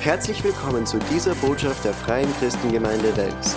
Herzlich willkommen zu dieser Botschaft der Freien Christengemeinde Wels.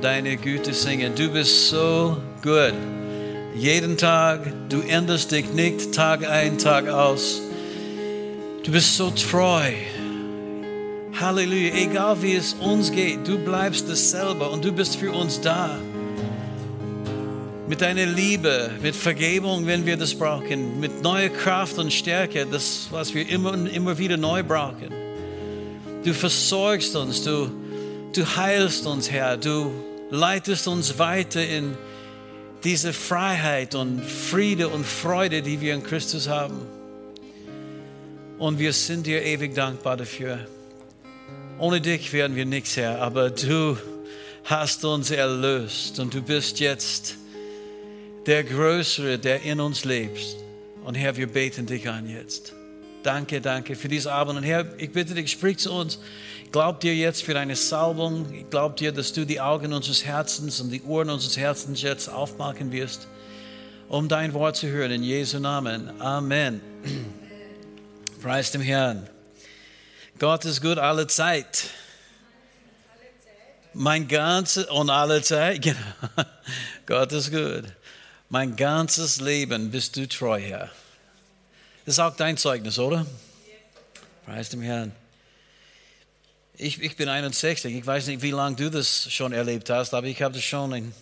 Deiner Güte singen. Du bist so gut. Jeden Tag, du änderst dich nicht Tag ein, Tag aus. Du bist so treu. Halleluja. Egal wie es uns geht, du bleibst dasselbe und du bist für uns da. Mit deiner Liebe, mit Vergebung, wenn wir das brauchen, mit neuer Kraft und Stärke, das, was wir immer und immer wieder neu brauchen. Du versorgst uns, du, du heilst uns, Herr. Du leitest uns weiter in diese Freiheit und Friede und Freude, die wir in Christus haben. Und wir sind dir ewig dankbar dafür. Ohne dich wären wir nichts, Herr, aber du hast uns erlöst und du bist jetzt der Größere, der in uns lebt. Und Herr, wir beten dich an jetzt. Danke, danke für diesen Abend. Und Herr, ich bitte dich, sprich zu uns. Ich glaube dir jetzt für deine Salbung. Ich glaube dir, dass du die Augen unseres Herzens und die Ohren unseres Herzens jetzt aufmachen wirst, um dein Wort zu hören. In Jesu Namen. Amen. Preis dem Herrn. Gott ist gut alle Zeit. Mein ganzes, und alle Zeit, genau. Gott ist gut. Mein ganzes Leben bist du treu, Herr. Das ist auch dein Zeugnis, oder? Preis dem Herrn. Ich, ich bin 61. Ich weiß nicht, wie lange du das schon erlebt hast, aber ich habe das schon in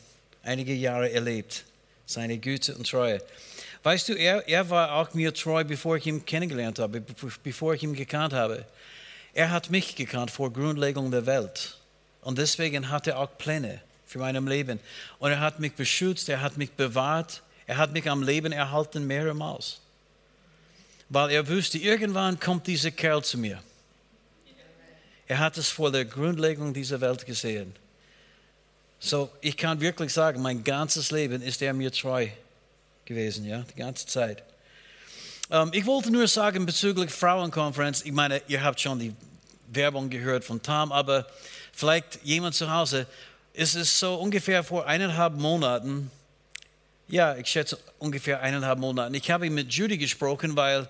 einige Jahre erlebt. Seine Güte und Treue. Weißt du, er, er war auch mir treu, bevor ich ihn kennengelernt habe, bevor ich ihn gekannt habe. Er hat mich gekannt vor Grundlegung der Welt. Und deswegen hat er auch Pläne für mein Leben. Und er hat mich beschützt, er hat mich bewahrt, er hat mich am Leben erhalten mehrmals. Weil er wusste, irgendwann kommt dieser Kerl zu mir. Er hat es vor der Grundlegung dieser Welt gesehen. So, ich kann wirklich sagen, mein ganzes Leben ist er mir treu gewesen, ja, die ganze Zeit. Ähm, ich wollte nur sagen bezüglich Frauenkonferenz, ich meine, ihr habt schon die Werbung gehört von Tom, aber vielleicht jemand zu Hause, es ist so ungefähr vor eineinhalb Monaten, ja, ich schätze ungefähr eineinhalb Monaten, ich habe mit Judy gesprochen, weil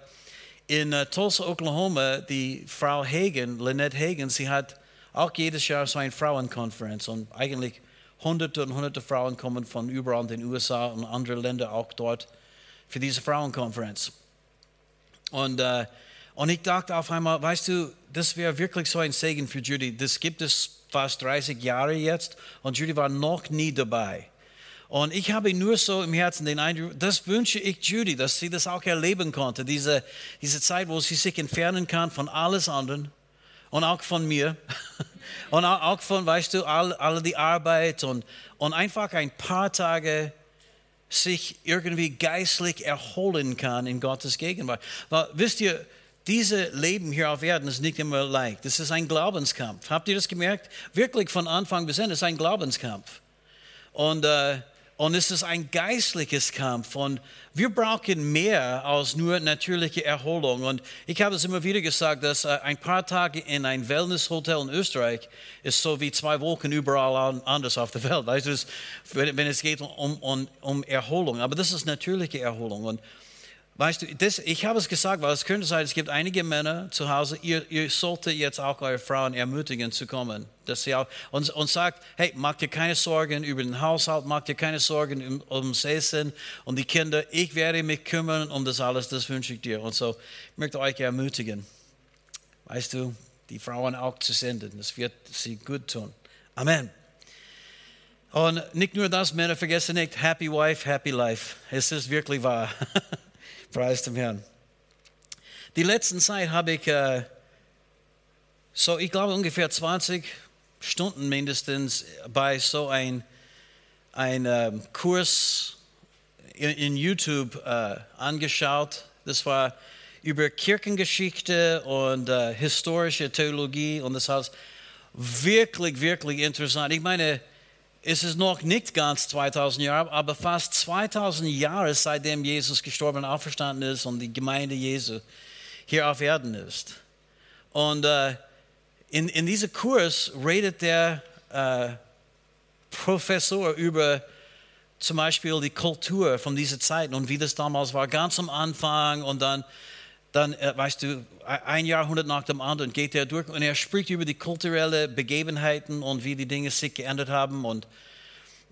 in uh, Tulsa, Oklahoma, die Frau Hagen, Lynette Hagen, sie hat auch jedes Jahr so eine Frauenkonferenz und eigentlich hunderte und hunderte Frauen kommen von überall in den USA und andere Länder auch dort für diese Frauenkonferenz. Und, uh, und ich dachte auf einmal, weißt du, das wäre wirklich so ein Segen für Judy. Das gibt es fast 30 Jahre jetzt und Judy war noch nie dabei. Und ich habe nur so im Herzen den Eindruck, das wünsche ich Judy, dass sie das auch erleben konnte, diese, diese Zeit, wo sie sich entfernen kann von alles anderen und auch von mir und auch von, weißt du, all, all die Arbeit und, und einfach ein paar Tage sich irgendwie geistlich erholen kann in Gottes Gegenwart. Weil, wisst ihr, Dieses Leben hier auf Erden ist nicht immer leicht. Das ist ein Glaubenskampf. Habt ihr das gemerkt? Wirklich von Anfang bis Ende ist ein Glaubenskampf. Und, äh, Und es ist ein geistliches Kampf und wir brauchen mehr als nur natürliche Erholung. Und ich habe es immer wieder gesagt, dass äh, ein paar Tage in ein Wellnesshotel in Österreich ist so wie zwei Wochen überall anders auf der Welt. Weißt wenn es geht um, um, um Erholung. Aber das ist natürliche Erholung. Und Weißt du, das, ich habe es gesagt, weil es könnte sein, es gibt einige Männer zu Hause, ihr, ihr solltet jetzt auch eure Frauen ermutigen zu kommen. Dass sie auch, und, und sagt, hey, macht dir keine Sorgen über den Haushalt, macht dir keine Sorgen um, ums Essen und die Kinder. Ich werde mich kümmern um das alles, das wünsche ich dir. Und so, ich möchte euch ermutigen, weißt du, die Frauen auch zu senden. Das wird sie gut tun. Amen. Und nicht nur das, Männer, vergessen nicht, happy wife, happy life. Es ist wirklich wahr. Preis dem Herrn. Die letzten Zeit habe ich äh, so, ich glaube, ungefähr 20 Stunden mindestens bei so ein, ein äh, Kurs in, in YouTube äh, angeschaut. Das war über Kirchengeschichte und äh, historische Theologie und das heißt wirklich, wirklich interessant. Ich meine, es ist noch nicht ganz 2000 Jahre, aber fast 2000 Jahre seitdem Jesus gestorben und auferstanden ist und die Gemeinde Jesu hier auf Erden ist. Und äh, in, in diesem Kurs redet der äh, Professor über zum Beispiel die Kultur von dieser Zeit und wie das damals war, ganz am Anfang und dann, dann äh, weißt du, ein Jahrhundert nach dem anderen geht er durch und er spricht über die kulturellen Begebenheiten und wie die Dinge sich geändert haben und,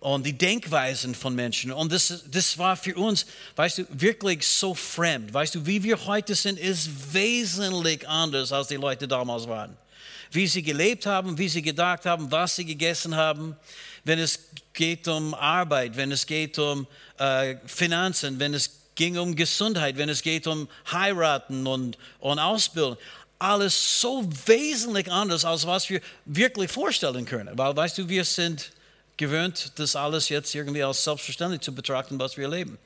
und die Denkweisen von Menschen. Und das, das war für uns, weißt du, wirklich so fremd. Weißt du, wie wir heute sind, ist wesentlich anders, als die Leute damals waren. Wie sie gelebt haben, wie sie gedacht haben, was sie gegessen haben, wenn es geht um Arbeit, wenn es geht um äh, Finanzen, wenn es ging um Gesundheit, wenn es geht um Heiraten und, und Ausbildung. Alles so wesentlich anders, als was wir wirklich vorstellen können. Weil, weißt du, wir sind gewöhnt, das alles jetzt irgendwie als selbstverständlich zu betrachten, was wir leben.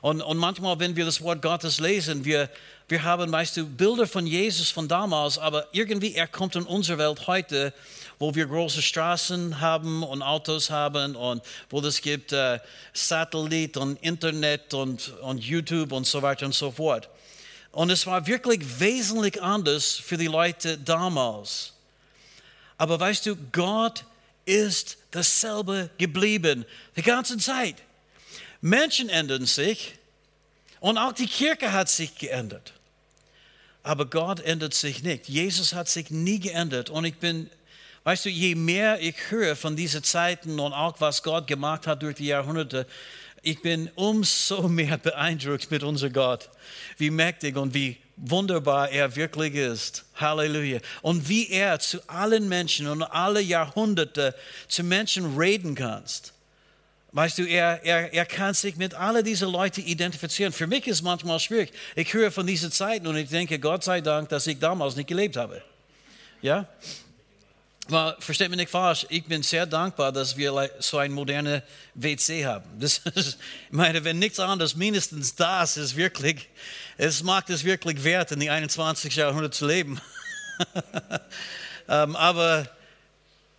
Und, und manchmal, wenn wir das Wort Gottes lesen, wir, wir haben, weißt du, Bilder von Jesus von damals, aber irgendwie er kommt in unsere Welt heute, wo wir große Straßen haben und Autos haben und wo es gibt äh, Satellit und Internet und, und YouTube und so weiter und so fort. Und es war wirklich wesentlich anders für die Leute damals. Aber weißt du, Gott ist dasselbe geblieben, die ganze Zeit. Menschen ändern sich und auch die Kirche hat sich geändert. Aber Gott ändert sich nicht. Jesus hat sich nie geändert. Und ich bin, weißt du, je mehr ich höre von diesen Zeiten und auch was Gott gemacht hat durch die Jahrhunderte, ich bin umso mehr beeindruckt mit unserem Gott, wie mächtig und wie wunderbar er wirklich ist. Halleluja. Und wie er zu allen Menschen und alle Jahrhunderte zu Menschen reden kannst. Weißt du, er, er, er kann sich mit all diesen Leuten identifizieren. Für mich ist es manchmal schwierig. Ich höre von diesen Zeiten und ich denke, Gott sei Dank, dass ich damals nicht gelebt habe. Ja? Well, versteht mich nicht falsch, ich bin sehr dankbar, dass wir so ein modernes WC haben. Das ist, ich meine, wenn nichts anderes, mindestens das ist wirklich, es macht es wirklich wert, in die 21. Jahrhundert zu leben. um, ähm, aber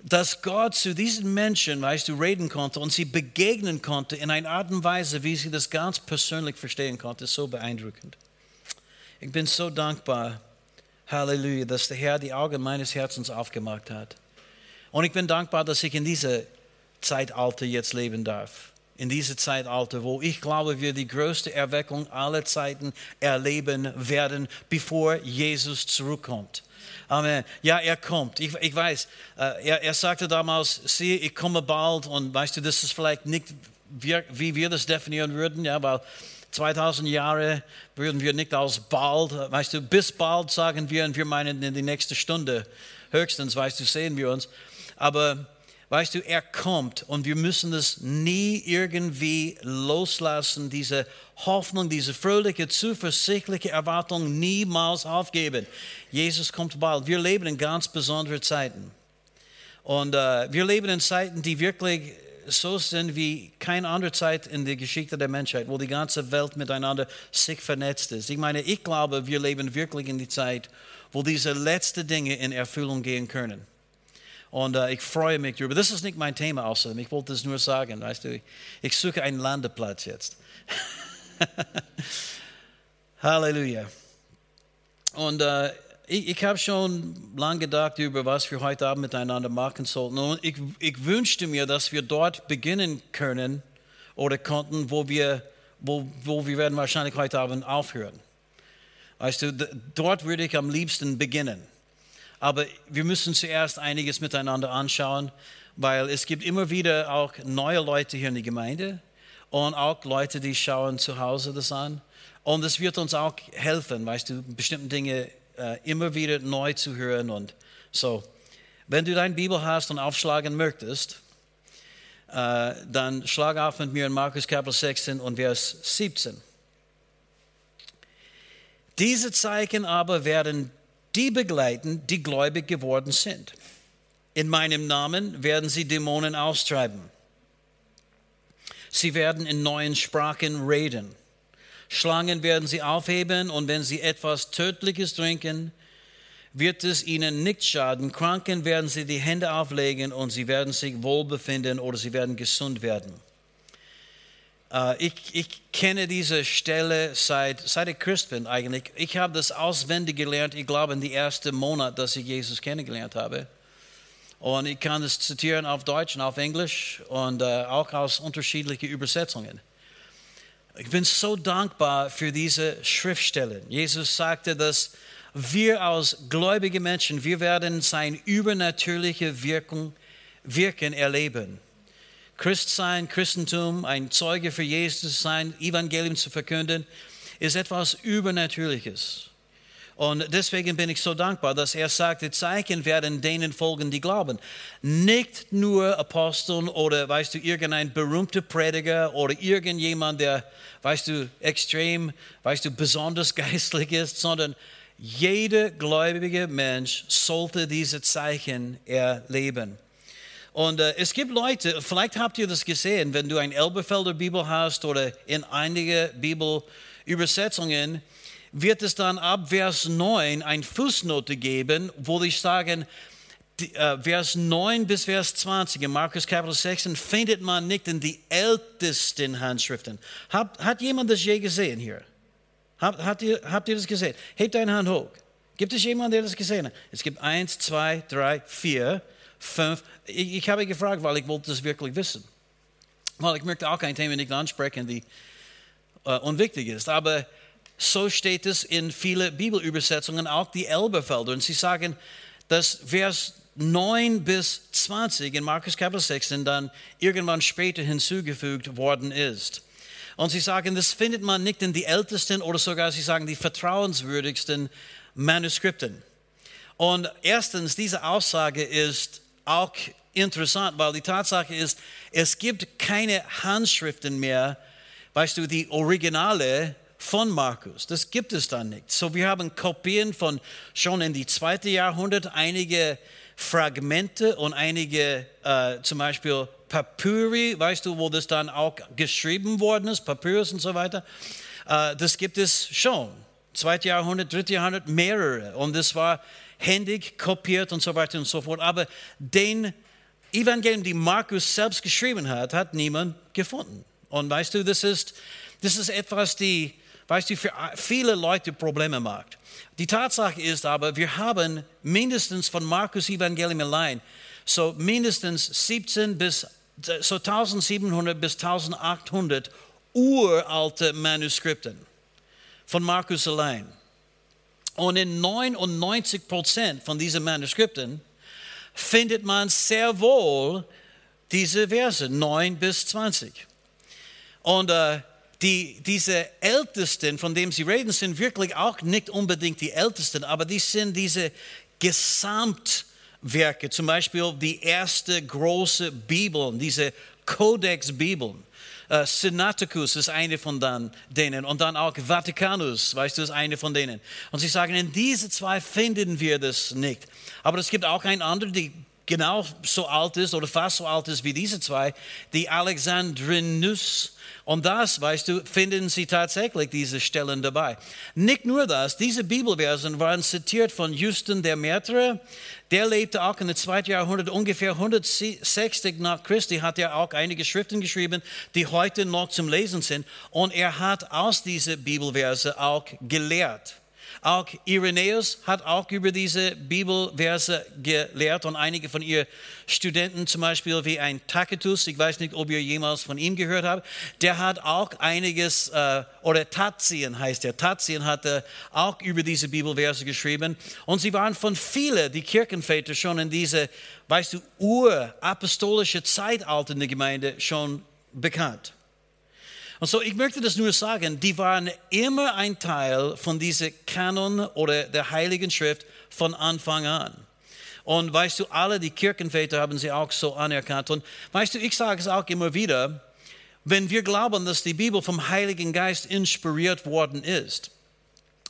dass Gott zu diesen Menschen, weißt du, reden konnte und sie begegnen konnte in einer Art und Weise, wie sie das ganz persönlich verstehen konnte, ist so beeindruckend. Ich bin so dankbar Halleluja, dass der Herr die Augen meines Herzens aufgemacht hat. Und ich bin dankbar, dass ich in diese Zeitalter jetzt leben darf. In diese Zeitalter, wo ich glaube, wir die größte Erweckung aller Zeiten erleben werden, bevor Jesus zurückkommt. Amen. Ja, er kommt. Ich, ich weiß, äh, er, er sagte damals, siehe, ich komme bald. Und weißt du, das ist vielleicht nicht, wie wir das definieren würden, ja, weil 2000 Jahre würden wir nicht als bald, weißt du, bis bald sagen wir und wir meinen in die nächste Stunde. Höchstens, weißt du, sehen wir uns. Aber weißt du, er kommt und wir müssen es nie irgendwie loslassen, diese Hoffnung, diese fröhliche, zuversichtliche Erwartung niemals aufgeben. Jesus kommt bald. Wir leben in ganz besonderen Zeiten. Und äh, wir leben in Zeiten, die wirklich so sind wie keine andere Zeit in der Geschichte der Menschheit, wo die ganze Welt miteinander sich vernetzt ist. Ich meine, ich glaube, wir leben wirklich in die Zeit, wo diese letzten Dinge in Erfüllung gehen können. Und äh, ich freue mich darüber. Das ist nicht mein Thema außerdem. Ich wollte es nur sagen. Weißt du, ich suche einen Landeplatz jetzt. Halleluja. Und äh, ich, ich habe schon lange gedacht über, was wir heute Abend miteinander machen sollten. Und ich, ich wünschte mir, dass wir dort beginnen können oder konnten, wo wir, wo, wo wir werden wahrscheinlich heute Abend aufhören. Weißt du, dort würde ich am liebsten beginnen. Aber wir müssen zuerst einiges miteinander anschauen, weil es gibt immer wieder auch neue Leute hier in der Gemeinde und auch Leute, die schauen zu Hause das an. Und es wird uns auch helfen, weißt du, bestimmte Dinge äh, immer wieder neu zu hören und so. Wenn du deine Bibel hast und aufschlagen möchtest, äh, dann schlag auf mit mir in Markus Kapitel 16 und Vers 17. Diese Zeichen aber werden die begleiten, die gläubig geworden sind. In meinem Namen werden sie Dämonen austreiben. Sie werden in neuen Sprachen reden. Schlangen werden sie aufheben und wenn sie etwas Tödliches trinken, wird es ihnen nicht schaden. Kranken werden sie die Hände auflegen und sie werden sich wohlbefinden oder sie werden gesund werden. Äh, ich, ich, kenne diese Stelle seit, seit ich Christ bin eigentlich. Ich habe das auswendig gelernt, ich glaube, in den ersten Monat, dass ich Jesus kennengelernt habe. Und ich kann es zitieren auf Deutsch und auf Englisch und äh, auch aus unterschiedlichen Übersetzungen. Ich bin so dankbar für diese Schriftstellen. Jesus sagte, dass wir als gläubige Menschen, wir werden sein übernatürliche Wirkung, Wirken erleben. Christ sein, Christentum, ein Zeuge für Jesus sein, Evangelium zu verkünden, ist etwas Übernatürliches. Und deswegen bin ich so dankbar, dass er sagt, die Zeichen werden denen folgen, die glauben. Nicht nur Aposteln oder, weißt du, irgendein berühmter Prediger oder irgendjemand, der, weißt du, extrem, weißt du, besonders geistlich ist, sondern jeder gläubige Mensch sollte diese Zeichen erleben. Und äh, es gibt Leute, vielleicht habt ihr das gesehen, wenn du eine Elberfelder Bibel hast oder in einige Bibelübersetzungen, wird es dann ab Vers 9 eine Fußnote geben, wo ich sagen, äh, Vers 9 bis Vers 20 in Markus Kapitel 6 findet man nicht in die ältesten Handschriften. Hat, hat jemand das je gesehen hier? Habt, habt, ihr, habt ihr das gesehen? Hebt deine Hand hoch. Gibt es jemanden, der das gesehen hat? Es gibt eins, zwei, drei, vier fünf. Ich, ich habe gefragt, weil ich wollte das wirklich wissen. Weil ich möchte auch ein Thema nicht ansprechen, die äh, unwichtig ist. Aber so steht es in vielen Bibelübersetzungen, auch die Elberfelder. Und sie sagen, dass Vers 9 bis 20 in Markus Kapitel 16 dann irgendwann später hinzugefügt worden ist. Und sie sagen, das findet man nicht in die ältesten oder sogar, sie sagen, die vertrauenswürdigsten Manuskripten. Und erstens, diese Aussage ist auch interessant, weil die Tatsache ist, es gibt keine Handschriften mehr, weißt du, die Originale von Markus. Das gibt es dann nicht. So, wir haben Kopien von schon in die zweite Jahrhundert, einige Fragmente und einige, äh, zum Beispiel Papyri, weißt du, wo das dann auch geschrieben worden ist, Papyrus und so weiter. Äh, das gibt es schon. Zweite Jahrhundert, dritte Jahrhundert, mehrere. Und das war händig kopiert und so weiter und so fort. Aber den Evangelium, die Markus selbst geschrieben hat, hat niemand gefunden. Und weißt du, das ist, das ist etwas, die, weißt du, für viele Leute Probleme macht. Die Tatsache ist aber, wir haben mindestens von Markus Evangelium allein so mindestens 17 bis so 1700 bis 1800 uralte Manuskripten von Markus allein. Und in 99 Prozent von diesen Manuskripten findet man sehr wohl diese Verse 9 bis 20. Und äh, die, diese Ältesten, von denen Sie reden, sind wirklich auch nicht unbedingt die Ältesten, aber die sind diese Gesamtwerke, zum Beispiel die erste große Bibel, diese Codex-Bibeln. Uh, Sinaiticus ist eine von denen und dann auch Vaticanus, weißt du, ist eine von denen. Und sie sagen, in diese zwei finden wir das nicht. Aber es gibt auch ein anderes, die genau so alt ist oder fast so alt ist wie diese zwei, die Alexandrinus. Und das, weißt du, finden sie tatsächlich diese Stellen dabei. Nicht nur das, diese Bibelversen waren zitiert von Justin der Märtyrer. Der lebte auch in dem zweiten Jahrhundert, ungefähr 160 nach Christi, hat er auch einige Schriften geschrieben, die heute noch zum Lesen sind. Und er hat aus diesen Bibelverse auch gelehrt. Auch Irenäus hat auch über diese Bibelverse gelehrt und einige von ihr Studenten, zum Beispiel wie ein Tacitus, ich weiß nicht, ob ihr jemals von ihm gehört habt, der hat auch einiges, äh, oder Tazien heißt er, Tazien hatte auch über diese Bibelverse geschrieben und sie waren von vielen, die Kirchenväter schon in diese, weißt du, urapostolische Zeitalter in der Gemeinde schon bekannt. Und so, ich möchte das nur sagen, die waren immer ein Teil von diesem Kanon oder der Heiligen Schrift von Anfang an. Und weißt du, alle die Kirchenväter haben sie auch so anerkannt. Und weißt du, ich sage es auch immer wieder, wenn wir glauben, dass die Bibel vom Heiligen Geist inspiriert worden ist,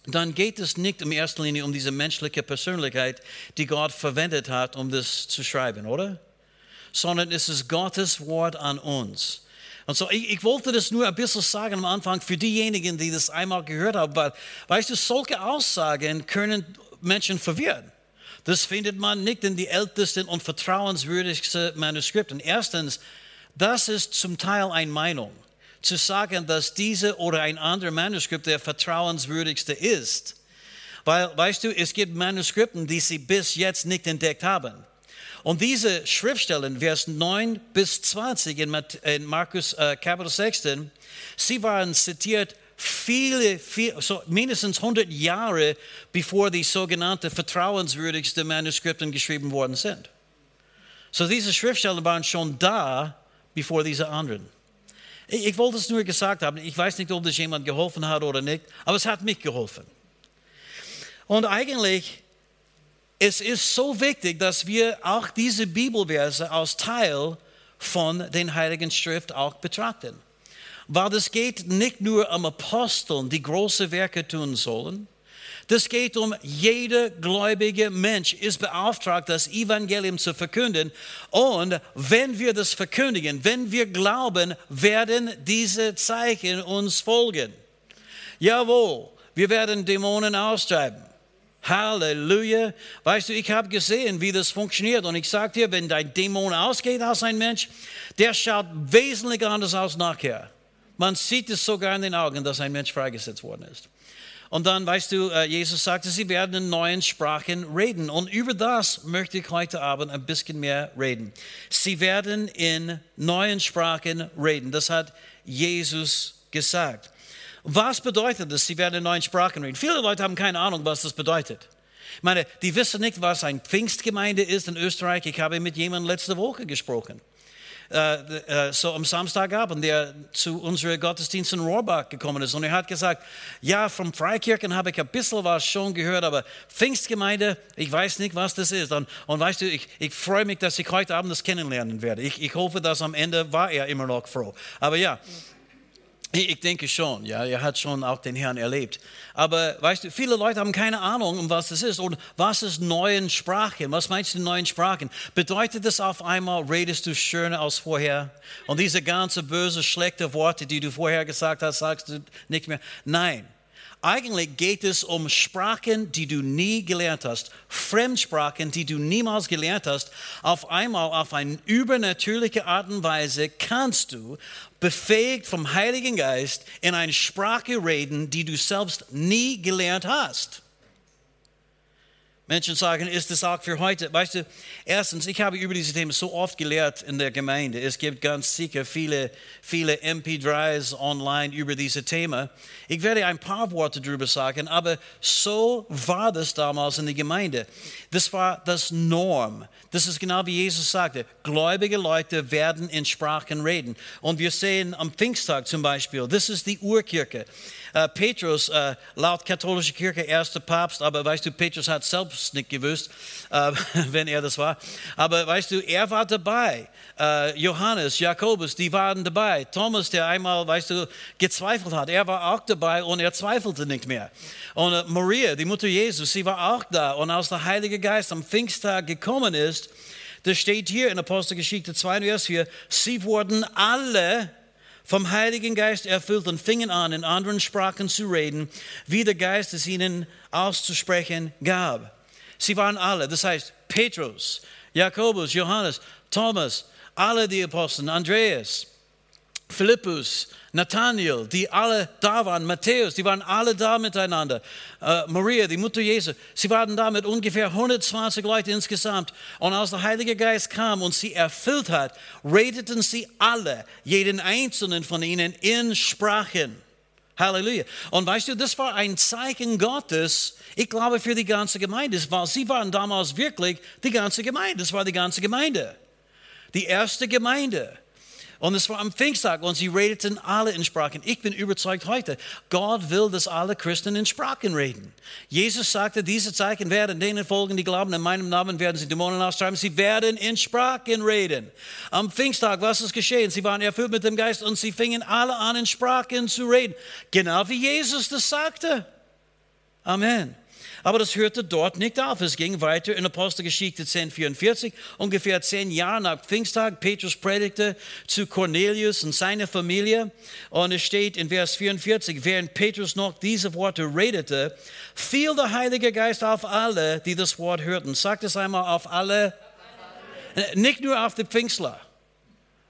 dann geht es nicht in erster Linie um diese menschliche Persönlichkeit, die Gott verwendet hat, um das zu schreiben, oder? Sondern es ist Gottes Wort an uns. Und so, ich, ich, wollte das nur ein bisschen sagen am Anfang für diejenigen, die das einmal gehört haben, weil, weißt du, solche Aussagen können Menschen verwirren. Das findet man nicht in die ältesten und vertrauenswürdigsten Manuskripten. Erstens, das ist zum Teil eine Meinung. Zu sagen, dass diese oder ein anderer Manuskript der vertrauenswürdigste ist. Weil, weißt du, es gibt Manuskripten, die sie bis jetzt nicht entdeckt haben. Und diese Schriftstellen, Vers 9 bis 20 in, Markus äh, Kapitel 16, sie waren zitiert viele, viele so mindestens 100 Jahre bevor die sogenannten vertrauenswürdigsten Manuskripten geschrieben worden sind. So diese Schriftstellen waren schon da, bevor diese anderen. Ich, ich wollte es nur gesagt haben, ich weiß nicht, ob das jemand geholfen hat oder nicht, aber es hat mich geholfen. Und eigentlich es ist so wichtig, dass wir auch diese Bibelverse als Teil von den Heiligen Schrift auch betrachten. Weil es geht nicht nur um Aposteln, die große Werke tun sollen. Das geht um jeder gläubige Mensch ist beauftragt, das Evangelium zu verkünden. Und wenn wir das verkündigen, wenn wir glauben, werden diese Zeichen uns folgen. Jawohl, wir werden Dämonen austreiben. Halleluja. Weißt du, ich habe gesehen, wie das funktioniert. Und ich sage dir, wenn dein Dämon ausgeht aus einem Mensch, der schaut wesentlich anders aus nachher. Man sieht es sogar in den Augen, dass ein Mensch freigesetzt worden ist. Und dann, weißt du, äh, Jesus sagte, sie werden in neuen Sprachen reden. Und über das möchte ich heute Abend ein bisschen mehr reden. Sie werden in neuen Sprachen reden. Das hat Jesus gesagt. Was bedeutet das? Sie werden in neuen Sprachen reden. Viele Leute haben keine Ahnung, was das bedeutet. Ich meine, die wissen nicht, was eine Pfingstgemeinde ist in Österreich. Ich habe mit jemandem letzte Woche gesprochen. Äh, äh, so am Samstagabend, der zu unserem Gottesdienst in Rohrbach gekommen ist. Und er hat gesagt, ja, vom Freikirchen habe ich ein bisschen was schon gehört, aber Pfingstgemeinde, ich weiß nicht, was das ist. Und, und weißt du, ich, ich freue mich, dass ich heute Abend das kennenlernen werde. Ich, ich hoffe, dass am Ende war er immer noch froh. Aber ja, ich denke schon, ja, er hat schon auch den Herrn erlebt. Aber weißt du, viele Leute haben keine Ahnung, um was das ist. Und was ist neuen Sprachen? Was meinst du neuen Sprachen? Bedeutet das auf einmal, redest du schöner als vorher? Und diese ganze böse, schlechte Worte, die du vorher gesagt hast, sagst du nicht mehr? Nein. Eigentlich geht es um Sprachen, die du nie gelernt hast, Fremdsprachen, die du niemals gelernt hast. Auf einmal, auf eine übernatürliche Art und Weise kannst du, befähigt vom Heiligen Geist, in eine Sprache reden, die du selbst nie gelernt hast. Menschen sagen, ist das auch für heute? Weißt du, erstens, ich habe über diese Themen so oft gelehrt in der Gemeinde. Es gibt ganz sicher viele, viele MP3s online über diese Themen. Ich werde ein paar Worte darüber sagen, aber so war das damals in der Gemeinde. Das war das Norm. Das ist genau wie Jesus sagte. Gläubige Leute werden in Sprachen reden. Und wir sehen am Pfingsttag zum Beispiel, das ist die Urkirche. Uh, Petrus, uh, laut katholischer Kirche, erster Papst, aber weißt du, Petrus hat selbst nicht gewusst, uh, wenn er das war. Aber weißt du, er war dabei. Johannes, Jakobus, die waren dabei. Thomas, der einmal, weißt du, gezweifelt hat, er war auch dabei und er zweifelte nicht mehr. Und Maria, die Mutter Jesus, sie war auch da. Und als der Heilige Geist am Pfingsttag gekommen ist, Das steht hier in Apostelgeschichte 2, Vers 4. Sie wurden alle vom Heiligen Geist erfüllt und fingen an, in anderen Sprachen zu reden, wie der Geist es ihnen auszusprechen gab. Sie waren alle, das heißt Petrus, Jakobus, Johannes, Thomas, alle die Aposteln, Andreas, Philippus, Nathanael, die alle da waren, Matthäus, die waren alle da miteinander. Äh, Maria, die Mutter Jesu, sie waren da mit ungefähr 120 Leuten insgesamt. Und als der Heilige Geist kam und sie erfüllt hat, redeten sie alle, jeden einzelnen von ihnen in Sprachen. Halleluja. Und weißt du, das war ein Zeichen Gottes, ich glaube, für die ganze Gemeinde, weil sie waren damals wirklich die ganze Gemeinde. Das war die ganze Gemeinde. Die erste Gemeinde. Und es war am Pfingsttag und sie redeten alle in Sprachen. Ich bin überzeugt heute, Gott will, dass alle Christen in Sprachen reden. Jesus sagte, diese Zeichen werden denen folgen, die glauben, in meinem Namen werden sie Dämonen austreiben. Sie werden in Sprachen reden. Am Pfingsttag, was ist geschehen? Sie waren erfüllt mit dem Geist und sie fingen alle an, in Sprachen zu reden. Genau wie Jesus das sagte. Amen. Aber das hörte dort nicht auf. Es ging weiter in Apostelgeschichte 10,44. Ungefähr zehn Jahre nach Pfingsttag, Petrus predigte zu Cornelius und seiner Familie. Und es steht in Vers 44, während Petrus noch diese Worte redete, fiel der Heilige Geist auf alle, die das Wort hörten. Sagt es einmal auf alle. Nicht nur auf die Pfingstler.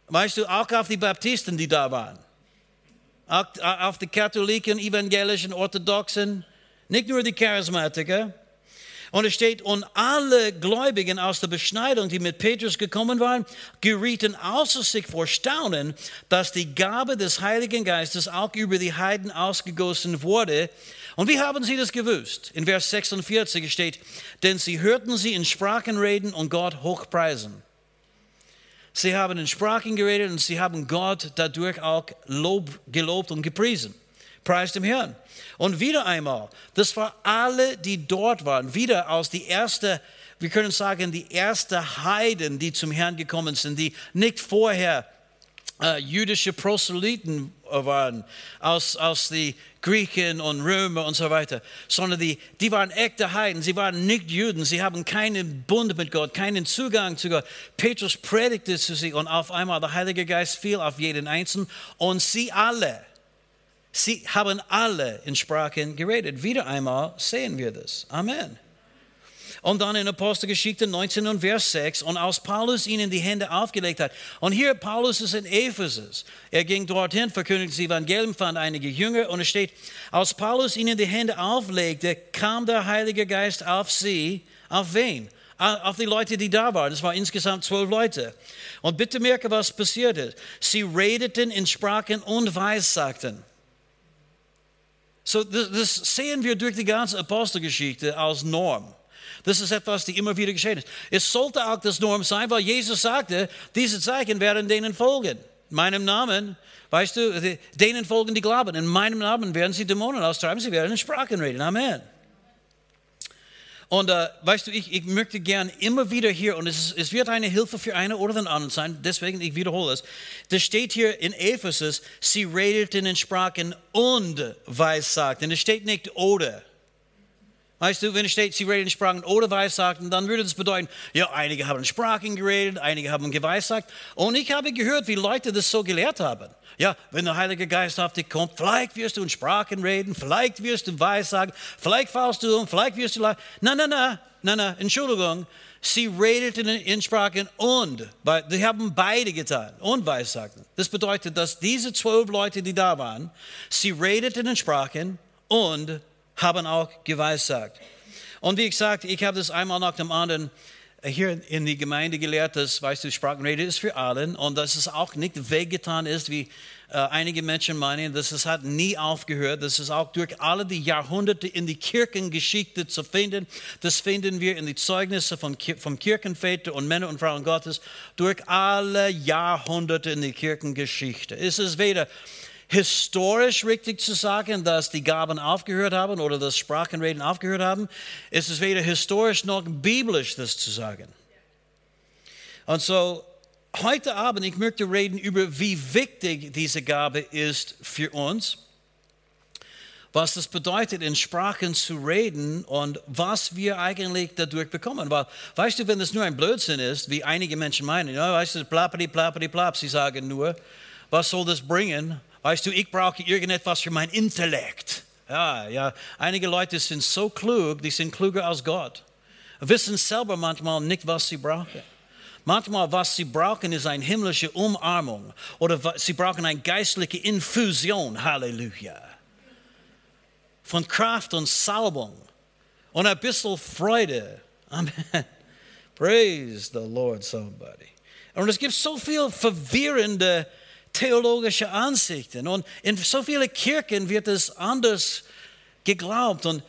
Weißt du, auch auf die Baptisten, die da waren. Auch auf die Katholiken, Evangelischen, Orthodoxen. Nicht nur die Charismatiker. Und es steht, und alle Gläubigen aus der Beschneidung, die mit Petrus gekommen waren, gerieten außer sich vor Staunen, dass die Gabe des Heiligen Geistes auch über die Heiden ausgegossen wurde. Und wie haben sie das gewusst? In Vers 46 steht, denn sie hörten sie in Sprachen reden und Gott hochpreisen. Sie haben in Sprachen geredet und sie haben Gott dadurch auch Lob, gelobt und gepriesen. Preis dem Herrn. Und wieder einmal, das war alle, die dort waren, wieder aus die erste, wir können sagen, die erste Heiden, die zum Herrn gekommen sind, die nicht vorher äh, jüdische Proselyten waren, aus, aus die Griechen und Römer und so weiter, sondern die, die waren echte Heiden, sie waren nicht Juden, sie haben keinen Bund mit Gott, keinen Zugang zu Gott. Petrus predigte zu sie und auf einmal der Heilige Geist fiel auf jeden Einzelnen und sie alle, Sie haben alle in Sprachen geredet. Wieder einmal sehen wir das. Amen. Und dann in Apostelgeschichte 19 und Vers 6, und als Paulus ihnen die Hände aufgelegt hat, und hier Paulus ist in Ephesus, er ging dorthin, verkündigte das Evangelium, fand einige Jünger, und es steht, als Paulus ihnen die Hände auflegte, kam der Heilige Geist auf sie, auf wen? Auf die Leute, die da waren. Das waren insgesamt zwölf Leute. Und bitte merke, was passiert ist. Sie redeten in Sprachen und weissagten. So, das, sehen wir durch die ganze Apostelgeschichte als Norm. Das ist etwas, die immer wieder geschehen ist. Es sollte auch das Norm sein, weil Jesus sagte, diese Zeichen werden denen folgen. In meinem Namen, weißt du, denen folgen die Glauben. In meinem Namen werden sie Dämonen austreiben, sie werden in Sprachen reden. Amen. Und äh, weißt du, ich, ich möchte gern immer wieder hier, und es, es wird eine Hilfe für eine oder den anderen sein, deswegen ich wiederhole es. Das steht hier in Ephesus, sie redeten in Sprachen und weissagten. Es steht nicht oder. Weißt du, wenn es steht, sie redeten in Sprachen oder weissagten, dann würde das bedeuten, ja, einige haben in Sprachen geredet, einige haben geweissagt. Und ich habe gehört, wie Leute das so gelehrt haben. Ja, wenn der Heilige Geist auf dich kommt, vielleicht wirst du in Sprachen reden, vielleicht wirst du weissagen, vielleicht fallst du um, vielleicht wirst du lachen. Nein, nein, nein, nein, nein, Entschuldigung. Sie redeten in Sprachen und, sie haben beide getan und weissagten. Das bedeutet, dass diese zwölf Leute, die da waren, sie redeten in Sprachen und haben auch geweissagt. Und wie gesagt, ich habe das einmal nach dem anderen hier in die Gemeinde gelehrt, dass, weißt du, Sprachenrede ist für allen und dass es auch nicht weggetan ist, wie äh, einige Menschen meinen, dass es hat nie aufgehört, dass es auch durch alle die Jahrhunderte in die Kirchengeschichte zu finden. Das finden wir in die Zeugnisse von, vom Kirchenväter und Männer und Frauen Gottes durch alle Jahrhunderte in die Kirchengeschichte. Es ist weder historisch richtig zu sagen, dass die Gaben aufgehört haben oder das Sprachenreden aufgehört haben. Es ist weder historisch noch biblisch, das zu sagen. Und so, heute Abend, ich möchte reden über, wie wichtig diese Gabe ist für uns. was das bedeutet, in Sprachen zu reden und was wir eigentlich dadurch bekommen. Weil, weißt du, wenn das nur ein Blödsinn ist, wie einige Menschen meinen, ja, weißt du, plappity, plappity, plapp, sie sagen nur, was soll das bringen? Weißt du, ich brauche irgendetwas für mein Intellekt. Ja, ja, einige Leute sind so klug, die sind klüger als Gott. Wissen selber manchmal nicht, was sie brauchen. Manchmal, was sie brauchen, ist eine himmlische Umarmung oder sie brauchen eine geistliche Infusion. Halleluja. Von Kraft und Salbung und ein bisschen Freude. Amen. Praise the Lord, somebody. Und es gibt so viel verwirrende theologische Ansichten und in so vielen Kirchen wird es anders geglaubt und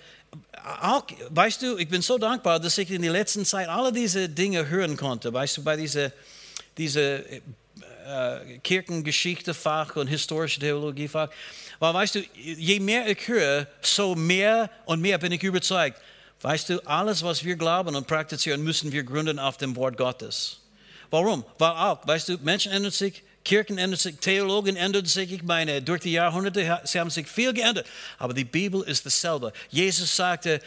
auch, weißt du, ich bin so dankbar, dass ich in der letzten Zeit alle diese Dinge hören konnte. Weißt du, bei dieser diese, äh, Kirchengeschichte-Fach und historische Theologie-Fach. Weil, weißt du, je mehr ich höre, so mehr und mehr bin ich überzeugt. Weißt du, alles, was wir glauben und praktizieren, müssen wir gründen auf dem Wort Gottes. Warum? Weil auch, weißt du, Menschen ändern sich, Kirchen ändern sich, Theologen ändern sich. Ich meine, durch die Jahrhunderte, sie haben sich viel geändert. Aber die Bibel ist dasselbe. Jesus sagte,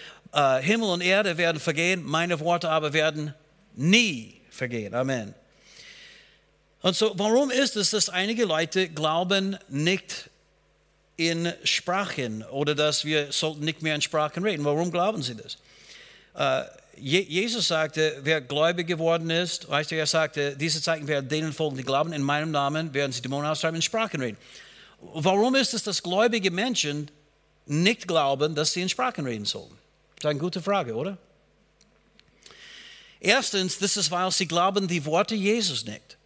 Himmel und Erde werden vergehen, meine Worte aber werden nie vergehen. Amen. Und so, warum ist es, dass einige Leute glauben nicht in Sprachen oder dass wir sollten nicht mehr in Sprachen reden? Warum glauben sie das? Äh, Jesus sagte, wer gläubig geworden ist, weißt du, er sagte, diese Zeichen werden denen folgen, die glauben, in meinem Namen werden sie Dämonen austreiben, in Sprachen reden. Warum ist es, dass gläubige Menschen nicht glauben, dass sie in Sprachen reden sollen? Das ist eine gute Frage, oder? Erstens, das ist, weil sie glauben die Worte Jesus nicht.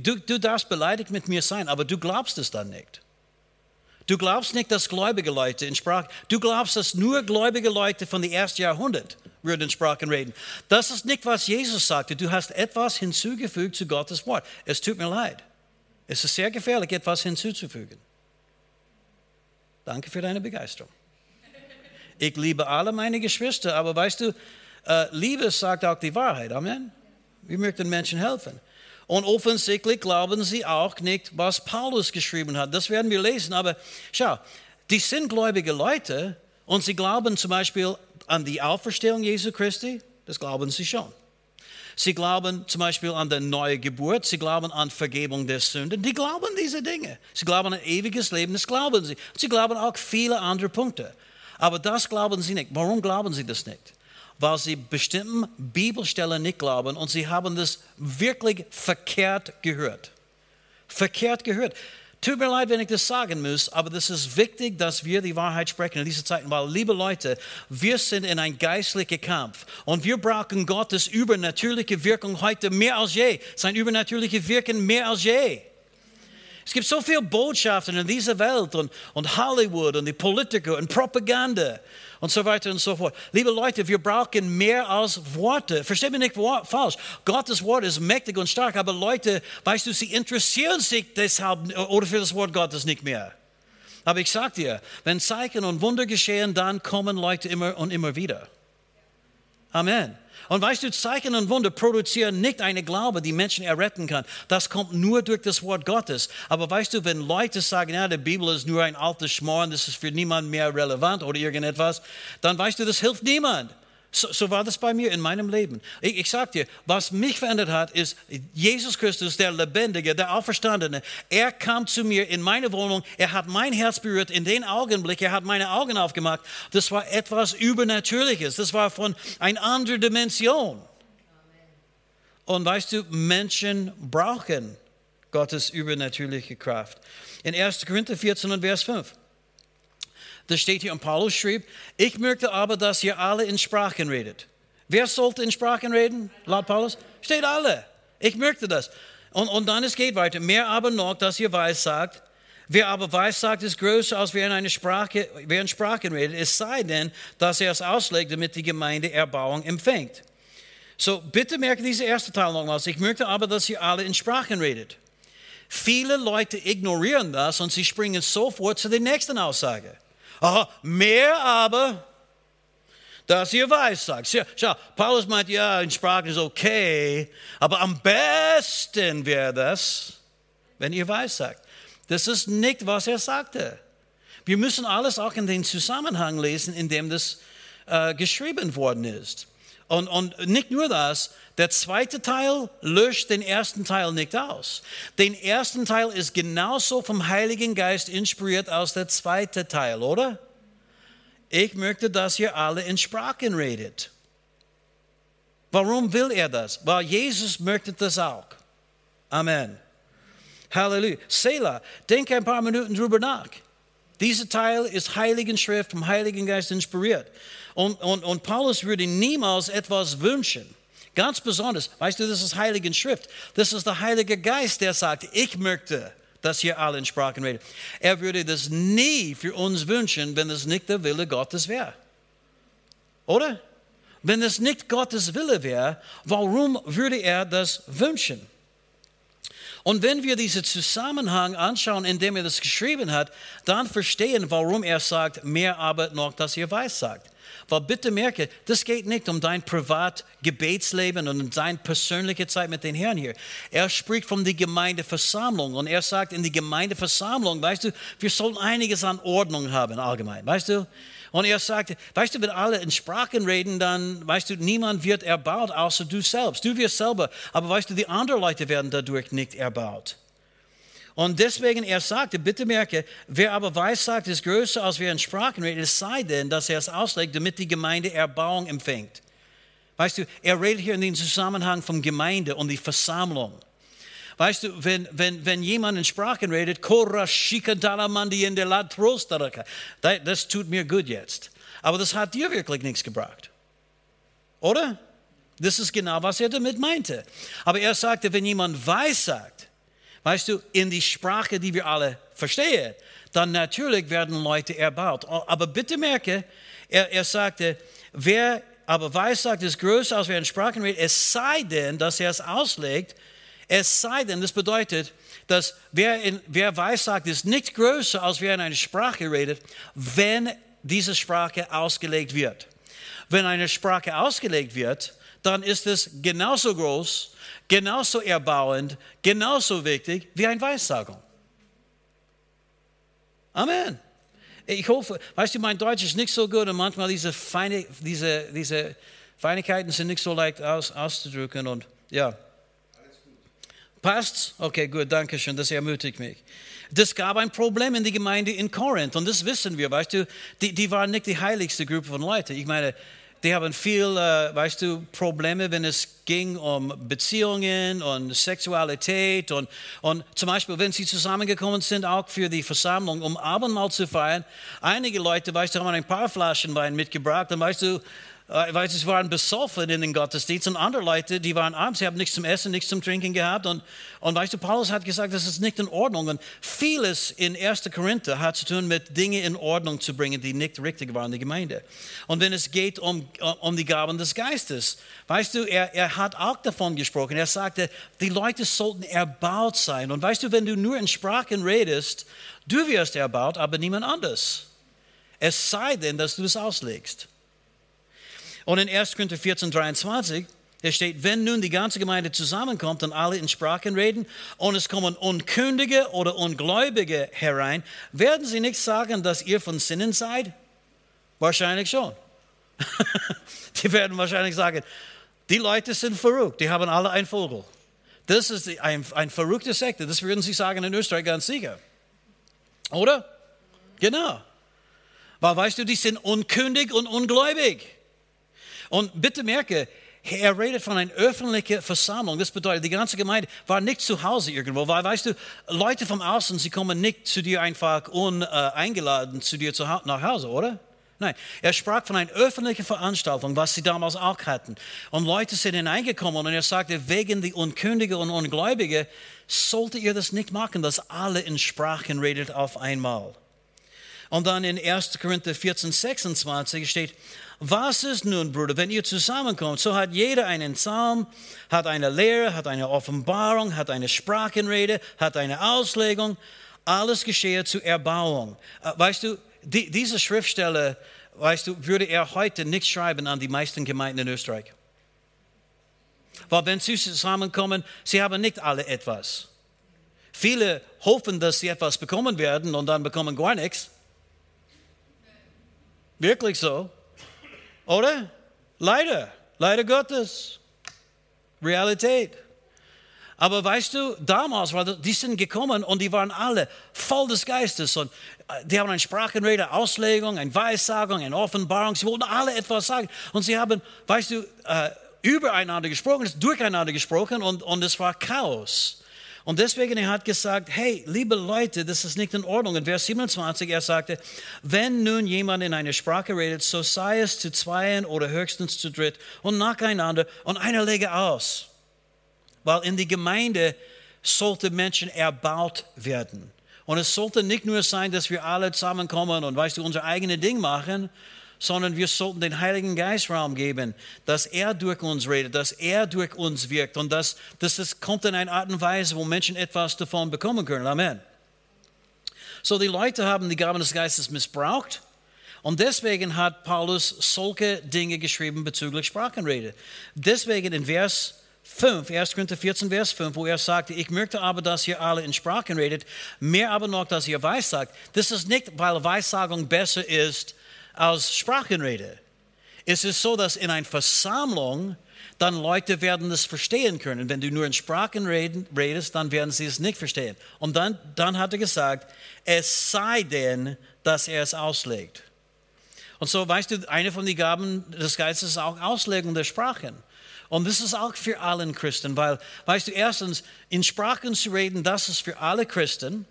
Du, du darfst beleidigt mit mir sein, aber du glaubst es dann nicht. Du glaubst nicht, dass gläubige Leute in Sprachen, du glaubst, dass nur gläubige Leute von dem ersten Jahrhundert würden in Sprachen reden. Das ist nicht, was Jesus sagte. Du hast etwas hinzugefügt zu Gottes Wort. Es tut mir leid. Es ist sehr gefährlich, etwas hinzuzufügen. Danke für deine Begeisterung. Ich liebe alle meine Geschwister, aber weißt du, äh, Liebe sagt auch die Wahrheit. Amen. Wir möchten Menschen helfen. Und offensichtlich glauben sie auch nicht, was Paulus geschrieben hat. Das werden wir lesen. Aber schau, die sind gläubige Leute und sie glauben zum Beispiel an die Auferstehung Jesu Christi. Das glauben sie schon. Sie glauben zum Beispiel an die neue Geburt. Sie glauben an Vergebung der Sünden. Die glauben diese Dinge. Sie glauben an ewiges Leben. Das glauben sie. Sie glauben auch viele andere Punkte. Aber das glauben sie nicht. Warum glauben sie das nicht? Weil sie bestimmten Bibelstellen nicht glauben und sie haben das wirklich verkehrt gehört. Verkehrt gehört. Tut mir leid, wenn ich das sagen muss, aber das ist wichtig, dass wir die Wahrheit sprechen in diesen Zeiten, weil, liebe Leute, wir sind in einem geistlichen Kampf und wir brauchen Gottes übernatürliche Wirkung heute mehr als je. Sein übernatürliche Wirken mehr als je. Es gibt so viele Botschaften in dieser Welt und, und Hollywood und die Politiker und Propaganda und so weiter und so fort. Liebe Leute, wir brauchen mehr als Worte. Versteht mich nicht falsch. Gottes Wort ist mächtig und stark, aber Leute, weißt du, sie interessieren sich deshalb oder für das Wort Gottes nicht mehr. Aber ich sag dir, wenn Zeichen und Wunder geschehen, dann kommen Leute immer und immer wieder. Amen. Und weißt du, Zeichen und Wunder produzieren nicht eine Glaube, die Menschen erretten kann. Das kommt nur durch das Wort Gottes. Aber weißt du, wenn Leute sagen, ja, die Bibel ist nur ein altes Schmarrn, das ist für niemand mehr relevant oder irgendetwas, dann weißt du, das hilft niemand. So, so, war das bei mir in meinem Leben. Ich, ich sage dir, was mich verändert hat, ist Jesus Christus, der Lebendige, der Auferstandene. Er kam zu mir in meine Wohnung, er hat mein Herz berührt in den Augenblick, er hat meine Augen aufgemacht. Das war etwas Übernatürliches, das war von einer anderen Dimension. Und weißt du, Menschen brauchen Gottes übernatürliche Kraft. In 1. Korinther 14 und Vers 5. Das steht hier und Paulus schrieb, ich möchte aber, dass ihr alle in Sprachen redet. Wer sollte in Sprachen reden, laut Paulus? Steht alle. Ich möchte das. Und, und dann es geht weiter. Mehr aber noch, dass ihr weiß sagt. Wer aber weiß sagt, ist größer, als wer in einer Sprache, wer in Sprachen redet. Es sei denn, dass er es auslegt, damit die Gemeinde Erbauung empfängt. So, bitte merke diese erste Teil nochmals. Ich möchte aber, dass ihr alle in Sprachen redet. Viele Leute ignorieren das und sie springen sofort zu der nächsten Aussage. Aha, mehr aber, dass ihr weiß sagt. Schau, Paulus meint, ja, in Sprachen ist okay, aber am besten wäre das, wenn ihr weiß sagt. Das ist nicht, was er sagte. Wir müssen alles auch in den Zusammenhang lesen, in dem das äh, geschrieben worden ist. Und, und nicht nur das, der zweite Teil löscht den ersten Teil nicht aus. Den ersten Teil ist genauso vom Heiligen Geist inspiriert als der zweite Teil, oder? Ich möchte, dass ihr alle in Sprachen redet. Warum will er das? Weil Jesus möchte das auch. Amen. Halleluja. Selah, denk ein paar Minuten drüber nach. Dieser Teil ist Heiligen Schrift vom Heiligen Geist inspiriert. Und, und, und Paulus würde niemals etwas wünschen. Ganz besonders, weißt du, das ist Heiligen Schrift. Das ist der Heilige Geist, der sagt, ich möchte, dass ihr alle in Sprachen redet. Er würde das nie für uns wünschen, wenn es nicht der Wille Gottes wäre. Oder? Wenn es nicht Gottes Wille wäre, warum würde er das wünschen? Und wenn wir diesen Zusammenhang anschauen, in dem er das geschrieben hat, dann verstehen, warum er sagt, mehr aber noch, dass ihr weiß sagt. Weil bitte merke, das geht nicht um dein Privatgebetsleben und deine persönliche Zeit mit den Herrn hier. Er spricht von der Gemeindeversammlung und er sagt, in die Gemeindeversammlung, weißt du, wir sollen einiges an Ordnung haben allgemein, weißt du? Und er sagte, weißt du, wenn alle in Sprachen reden, dann, weißt du, niemand wird erbaut, außer du selbst. Du wirst selber, aber weißt du, die anderen Leute werden dadurch nicht erbaut. Und deswegen, er sagte, bitte merke, wer aber weiß sagt, ist größer, als wer in Sprachen redet, es sei denn, dass er es auslegt, damit die Gemeinde Erbauung empfängt. Weißt du, er redet hier in den Zusammenhang von Gemeinde und die Versammlung. Weißt du, wenn, wenn, wenn jemand in Sprachen redet, das tut mir gut jetzt. Aber das hat dir wirklich nichts gebracht. Oder? Das ist genau, was er damit meinte. Aber er sagte, wenn jemand weiß sagt, weißt du, in die Sprache, die wir alle verstehen, dann natürlich werden Leute erbaut. Aber bitte merke, er, er sagte, wer aber weiß sagt, ist größer, als wer in Sprachen redet, es sei denn, dass er es auslegt, es sei denn, das bedeutet, dass wer, in, wer weiß sagt, ist nicht größer, als wer in einer Sprache redet, wenn diese Sprache ausgelegt wird. Wenn eine Sprache ausgelegt wird, dann ist es genauso groß genauso erbauend, genauso wichtig wie ein Weissagung. Amen. Ich hoffe, weißt du, mein Deutsch ist nicht so gut und manchmal diese, feine, diese, diese Feinigkeiten sind nicht so leicht aus, auszudrücken und ja. Passt? Okay, gut, danke schön, das ermutigt mich. Das gab ein Problem in der Gemeinde in Korinth und das wissen wir, weißt du, die, die waren nicht die heiligste Gruppe von Leuten. Ich meine, die haben viel, äh, weißt du, Probleme, wenn es ging um Beziehungen und Sexualität und, und zum Beispiel, wenn sie zusammengekommen sind, auch für die Versammlung, um Abendmahl zu feiern. Einige Leute, weißt du, haben ein paar Flaschen Wein mitgebracht und weißt du, äh, weil sie waren besoffen in den Gottesdienst und andere Leute, die waren arm, sie haben nichts zum Essen, nichts zum Trinken gehabt. Und, und weißt du, Paulus hat gesagt, das ist nicht in Ordnung. Und vieles in 1. Korinther hat zu tun mit Dingen in Ordnung zu bringen, die nicht richtig waren in der Gemeinde. Und wenn es geht um, um die Gaben des Geistes, weißt du, er, er hat auch davon gesprochen. Er sagte, die Leute sollten erbaut sein. Und weißt du, wenn du nur in Sprachen redest, du wirst erbaut, aber niemand anders. Es sei denn, dass du es auslegst. Und in 1. Korinther 14, 23, da steht, wenn nun die ganze Gemeinde zusammenkommt und alle in Sprachen reden und es kommen Unkündige oder Ungläubige herein, werden sie nicht sagen, dass ihr von Sinnen seid? Wahrscheinlich schon. die werden wahrscheinlich sagen, die Leute sind verrückt, die haben alle einen Vogel. Das ist ein, ein verrückte Sekte, das würden sie sagen in Österreich ganz sicher. Oder? Genau. Weil weißt du, die sind unkündig und ungläubig. Und bitte merke, er redet von einer öffentlichen Versammlung. Das bedeutet, die ganze Gemeinde war nicht zu Hause irgendwo, weil, weißt du, Leute vom Außen, sie kommen nicht zu dir einfach uneingeladen zu dir nach Hause, oder? Nein, er sprach von einer öffentlichen Veranstaltung, was sie damals auch hatten. Und Leute sind hineingekommen und er sagte, wegen die Unkündige und Ungläubige solltet ihr das nicht machen, dass alle in Sprachen redet auf einmal. Und dann in 1. Korinther 14, 26 steht, was ist nun, Bruder, wenn ihr zusammenkommt, so hat jeder einen Psalm, hat eine Lehre, hat eine Offenbarung, hat eine Sprachenrede, hat eine Auslegung. Alles geschehe zur Erbauung. Äh, weißt du, die, diese Schriftstelle, weißt du, würde er heute nicht schreiben an die meisten Gemeinden in Österreich. Weil wenn sie zusammenkommen, sie haben nicht alle etwas. Viele hoffen, dass sie etwas bekommen werden und dann bekommen gar nichts. Wirklich so. Oder? Leider. Leider Gottes. Realität. Aber weißt du, damals war das, die sind gekommen und die waren alle voll des Geistes und äh, die haben eine Sprachenrede, Auslegung, eine Weissagung, eine Offenbarung. Sie wollten alle etwas sagen und sie haben, weißt du, äh, übereinander gesprochen, durcheinander gesprochen und, und es war Chaos. Und deswegen er hat gesagt, hey, liebe Leute, das ist nicht in Ordnung. In Vers 27, er sagte, wenn nun jemand in einer Sprache redet, so sei es zu zweien oder höchstens zu dritt und nacheinander und einer lege aus. Weil in die Gemeinde sollte Menschen erbaut werden. Und es sollte nicht nur sein, dass wir alle zusammenkommen und, weißt du, unser eigenes Ding machen, sondern wir sollten den Heiligen Geist Raum geben, dass er durch uns redet, dass er durch uns wirkt und dass, dass es kommt in eine Art und Weise, wo Menschen etwas davon bekommen können. Amen. So, die Leute haben die Gaben des Geistes missbraucht und deswegen hat Paulus solche Dinge geschrieben bezüglich Sprachenrede. Deswegen in Vers 5, 1. Korinther 14, Vers 5, wo er sagte, ich möchte aber, dass ihr alle in Sprachen redet, mehr aber noch, dass ihr weissagt. Das ist nicht, weil Weissagung besser ist als Sprachenrede. Es ist so, dass in einer Versammlung dann Leute werden das verstehen können. Wenn du nur in Sprachen redest, dann werden sie es nicht verstehen. Und dann, dann hat er gesagt, es sei denn, dass er es auslegt. Und so, weißt du, eine von den Gaben des Geistes ist auch Auslegung der Sprachen. Und das ist auch für alle Christen, weil, weißt du, erstens, in Sprachen zu reden, das ist für alle Christen.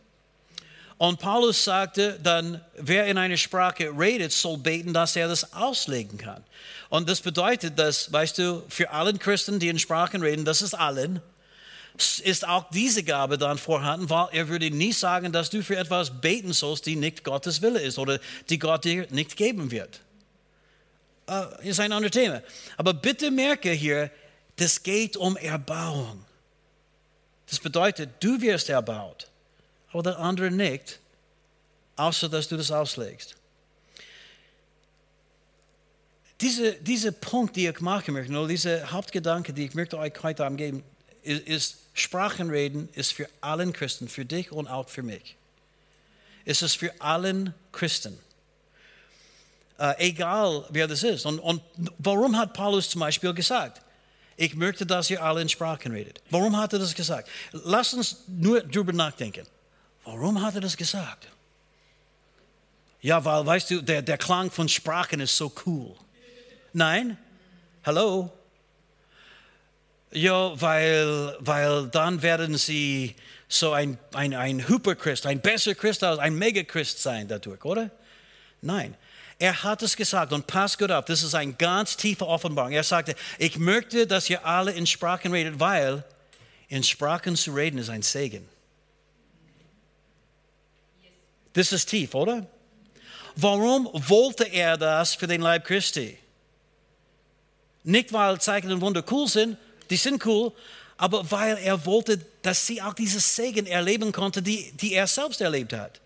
Und Paulus sagte dann, wer in einer Sprache redet, soll beten, dass er das auslegen kann. Und das bedeutet, dass, weißt du, für alle Christen, die in Sprachen reden, das ist allen, ist auch diese Gabe dann vorhanden, weil er würde nie sagen, dass du für etwas beten sollst, die nicht Gottes Wille ist oder die Gott dir nicht geben wird uh, ist ein anderes Thema. Aber bitte merke hier, das geht um Erbauung. Das bedeutet, du wirst erbaut, aber der andere nicht, außer dass du das auslegst. Diese, diese Punkt, die ich machen möchte, oder diese Hauptgedanke, die ich möchte euch heute angeben, ist, ist Sprachenreden ist für allen Christen, für dich und auch für mich. Es ist für allen Christen äh, egal wer das ist. Und, und warum hat Paulus zum Beispiel gesagt, ich möchte, dass ihr alle in Sprachen redet? Warum hat er das gesagt? Lass uns nur darüber nachdenken. Warum hat er das gesagt? Ja, weil, weißt du, der, der Klang von Sprachen ist so cool. Nein? Hallo? Ja, weil, weil dann werden sie so ein, ein, ein Hyperchrist, ein besser Christ ein Megachrist sein dadurch, oder? Nein. Er hat es gesagt und passt gut auf, das ist eine ganz tiefe Offenbarung. Er sagte, ich möchte, dass ihr alle in Sprachen redet, weil in Sprachen zu reden ist ein Segen. Das ist tief, oder? Warum wollte er das für den Leib Christi? Nicht, weil Zeichen und Wunder cool sind, die sind cool, aber weil er wollte, dass sie auch dieses Segen erleben konnte, die, die er selbst erlebt hat.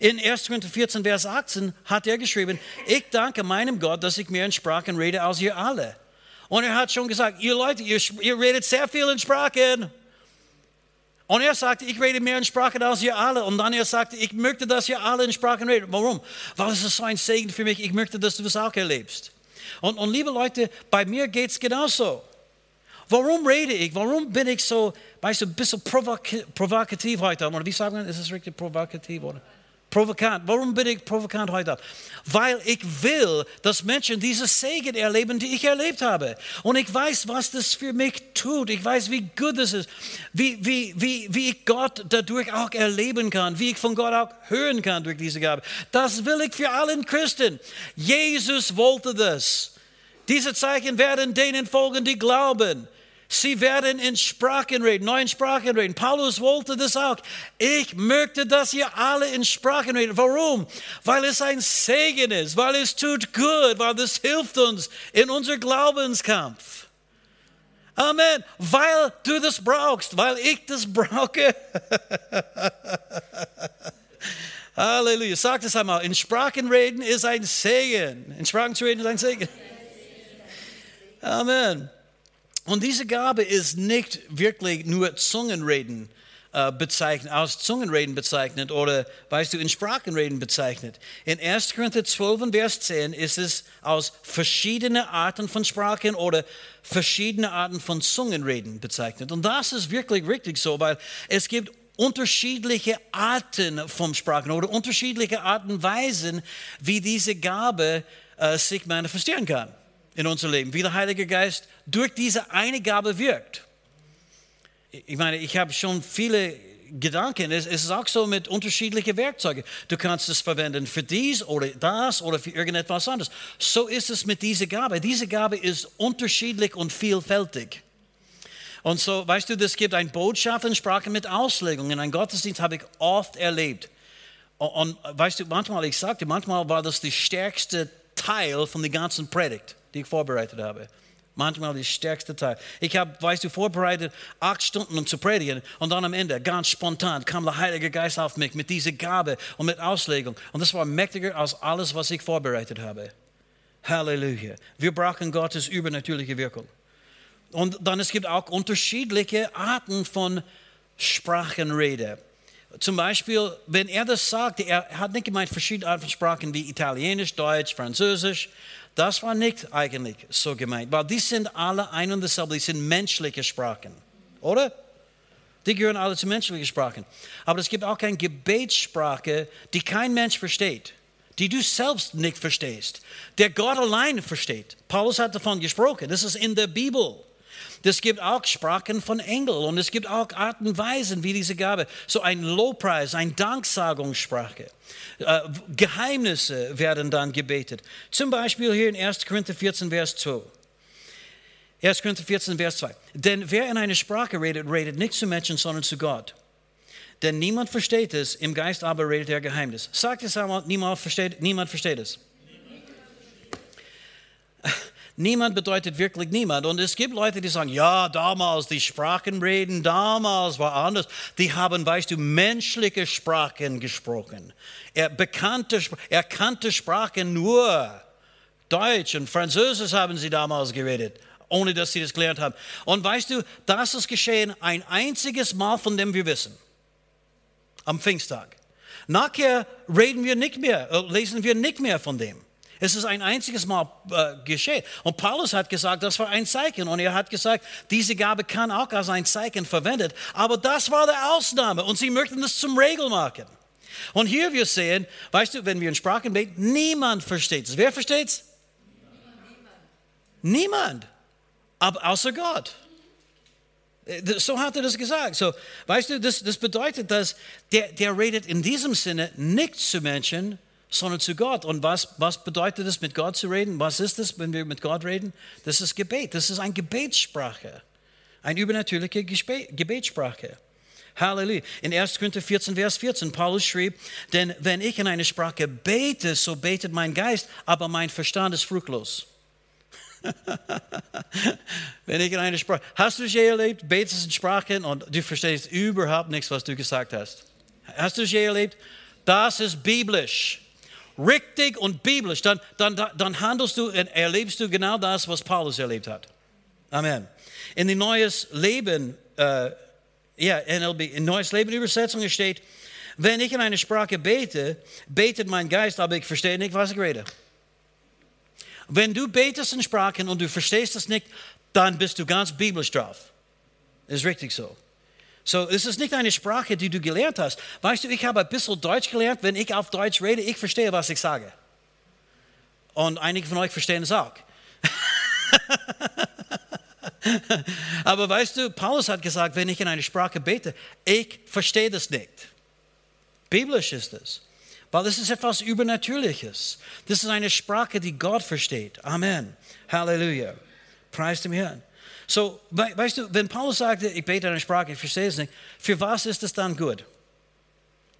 In 1. Korinther 14, Vers 18 hat er geschrieben, ich danke meinem Gott, dass ich mehr in Sprachen rede als ihr alle. Und er hat schon gesagt, ihr Leute, ihr, ihr redet sehr viel in Sprachen. Und er sagte, ich rede mehr in Sprachen als ihr alle. Und dann er sagte, ich möchte, dass ihr alle in Sprachen redet. Warum? Weil es ist so ein Segen für mich. Ich möchte, dass du das auch erlebst. Und, und liebe Leute, bei mir geht es genauso. Warum rede ich? Warum bin ich so, weißt du, ein bisschen provokativ heute? Oder wie sagen wir, ist es richtig provokativ? Oder? Provokant. Warum bin ich provokant heute? Weil ich will, dass Menschen diese Segen erleben, die ich erlebt habe. Und ich weiß, was das für mich tut. Ich weiß, wie gut das ist. Wie, wie, wie, wie ich Gott dadurch auch erleben kann. Wie ich von Gott auch hören kann durch diese Gabe. Das will ich für allen Christen. Jesus wollte das. Diese Zeichen werden denen folgen, die glauben. Sie werden in Sprachen reden, neuen Sprachen reden. Paulus wollte das auch. Ich möchte, dass ihr alle in Sprachen reden. Warum? Weil es ein Segen ist, weil es tut gut, weil es hilft uns in unser Glaubenskampf. Amen. Weil du das brauchst, weil ich das brauche. Halleluja. Sag das einmal. In Sprachen reden ist ein Segen. In Sprachen zu reden ist ein Segen. Amen. Und diese Gabe ist nicht wirklich nur Zungenreden, äh, bezeichnet, aus Zungenreden bezeichnet oder, weißt du, in Sprachenreden bezeichnet. In 1. Korinther 12, Vers 10 ist es aus verschiedenen Arten von Sprachen oder verschiedene Arten von Zungenreden bezeichnet. Und das ist wirklich richtig so, weil es gibt unterschiedliche Arten von Sprachen oder unterschiedliche Arten und Weisen, wie diese Gabe äh, sich manifestieren kann in unser Leben, wie der Heilige Geist durch diese eine Gabe wirkt. Ich meine, ich habe schon viele Gedanken. Es ist auch so mit unterschiedlichen Werkzeugen. Du kannst es verwenden für dies oder das oder für irgendetwas anderes. So ist es mit dieser Gabe. Diese Gabe ist unterschiedlich und vielfältig. Und so, weißt du, es gibt eine Botschaft in Sprache mit Auslegung. In einem Gottesdienst habe ich oft erlebt. Und weißt du, manchmal, ich sagte, manchmal war das der stärkste Teil von der ganzen Predigt, die ich vorbereitet habe. Manchmal der stärkste Teil. Ich habe, weißt du, vorbereitet acht Stunden, um zu predigen. Und dann am Ende, ganz spontan, kam der Heilige Geist auf mich mit dieser Gabe und mit Auslegung. Und das war mächtiger als alles, was ich vorbereitet habe. Halleluja. Wir brauchen Gottes übernatürliche Wirkung. Und dann es gibt auch unterschiedliche Arten von Sprachenrede. Zum Beispiel, wenn er das sagt, er hat nicht gemeint verschiedene Arten von Sprachen wie Italienisch, Deutsch, Französisch. Das war nicht eigentlich so gemeint, weil die sind alle ein und dasselbe, die sind menschliche Sprachen, oder? Die gehören alle zu menschlichen Sprachen. Aber es gibt auch eine Gebetssprache, die kein Mensch versteht, die du selbst nicht verstehst, der Gott allein versteht. Paulus hat davon gesprochen, das ist in der Bibel. Es gibt auch Sprachen von Engeln und es gibt auch Arten und Weisen, wie diese Gabe, so ein Lobpreis, eine Danksagungssprache. Äh, Geheimnisse werden dann gebetet. Zum Beispiel hier in 1. Korinther 14, Vers 2. 1. Korinther 14, Vers 2. Denn wer in einer Sprache redet, redet nicht zu Menschen, sondern zu Gott. Denn niemand versteht es, im Geist aber redet er Geheimnis. Sagt es einmal, niemand versteht, niemand versteht es. Bedeutet wirklich niemand. Und es gibt Leute, die sagen, ja, damals, die Sprachen reden, damals war anders. Die haben, weißt du, menschliche Sprachen gesprochen. Er, bekannte, er kannte Sprachen nur. Deutsch und Französisch haben sie damals geredet, ohne dass sie das gelernt haben. Und weißt du, das ist geschehen ein einziges Mal, von dem wir wissen. Am Pfingsttag. Nachher reden wir nicht mehr, äh, lesen wir nicht mehr von dem. Es ist ein einziges Mal äh, geschehen. Und Paulus hat gesagt, das war ein Zeichen. Und er hat gesagt, diese Gabe kann auch als ein Zeichen verwendet. Aber das war der Ausnahme. Und sie möchten das zum Regel machen. Und hier wir sehen, weißt du, wenn wir in Sprachen beten, niemand versteht es. Wer versteht es? Niemand. Aber außer Gott. Äh, so hat er das gesagt. So, weißt du, das, das bedeutet, dass der, der redet in diesem Sinne nicht zu Menschen, sondern zu Gott. Und was, was bedeutet es, mit Gott zu reden? Was ist es, wenn wir mit Gott reden? Das ist Gebet. Das ist eine Gebetssprache. Eine übernatürliche Gebetssprache. Halleluja. In 1. Korinther 14, Vers 14, Paulus schrieb, denn wenn ich in eine Sprache bete, so betet mein Geist, aber mein Verstand ist fruchtlos. wenn ich in eine Sprache, hast du es je erlebt, betest in Sprachen und du verstehst überhaupt nichts, was du gesagt hast? Hast du es je erlebt? Das ist biblisch richtig und biblisch, dann, dann, dann handelst du und erlebst du genau das, was Paulus erlebt hat. Amen. In die Neues Leben, äh, ja, NLB, in Neues Leben Übersetzung steht, wenn ich in eine Sprache bete, betet mein Geist, aber ich verstehe nicht, was ich rede. Wenn du betest in Sprachen und du verstehst es nicht, dann bist du ganz biblisch drauf. Ist richtig so. So, es ist nicht eine Sprache, die du gelernt hast. Weißt du, ich habe ein bisschen Deutsch gelernt. Wenn ich auf Deutsch rede, ich verstehe, was ich sage. Und einige von euch verstehen es auch. Aber weißt du, Paulus hat gesagt, wenn ich in eine Sprache bete, ich verstehe das nicht. Biblisch ist es. Weil das ist etwas Übernatürliches. Das ist eine Sprache, die Gott versteht. Amen. Halleluja. Preis dem Herrn. So, weißt du, wenn Paulus sagte, ich bete eine Sprache, ich verstehe es nicht, für was ist es dann gut?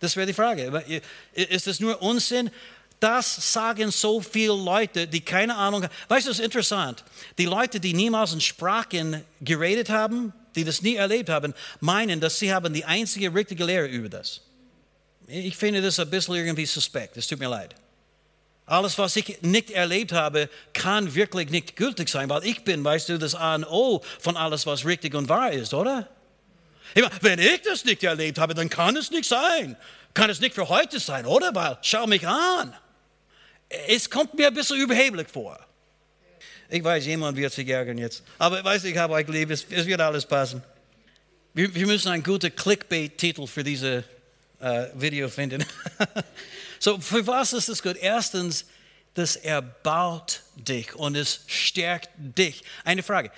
Das wäre die Frage. Ist es nur Unsinn? Das sagen so viele Leute, die keine Ahnung haben. Weißt du, es ist interessant. Die Leute, die niemals in Sprachen geredet haben, die das nie erlebt haben, meinen, dass sie haben die einzige richtige Lehre über das. Ich finde das ein bisschen irgendwie suspekt. Es tut mir leid. Alles, was ich nicht erlebt habe, kann wirklich nicht gültig sein, weil ich bin, weißt du, das A und O von alles, was richtig und wahr ist, oder? Ich meine, wenn ich das nicht erlebt habe, dann kann es nicht sein. Kann es nicht für heute sein, oder? Weil, schau mich an. Es kommt mir ein bisschen überheblich vor. Ich weiß, jemand wird sich ärgern jetzt. Aber weißt ich habe euch lieb, es, es wird alles passen. Wir, wir müssen einen guten Clickbait-Titel für dieses äh, Video finden. so, für was ist das gut? Erstens, das erbaut dich und es stärkt dich. Eine Frage.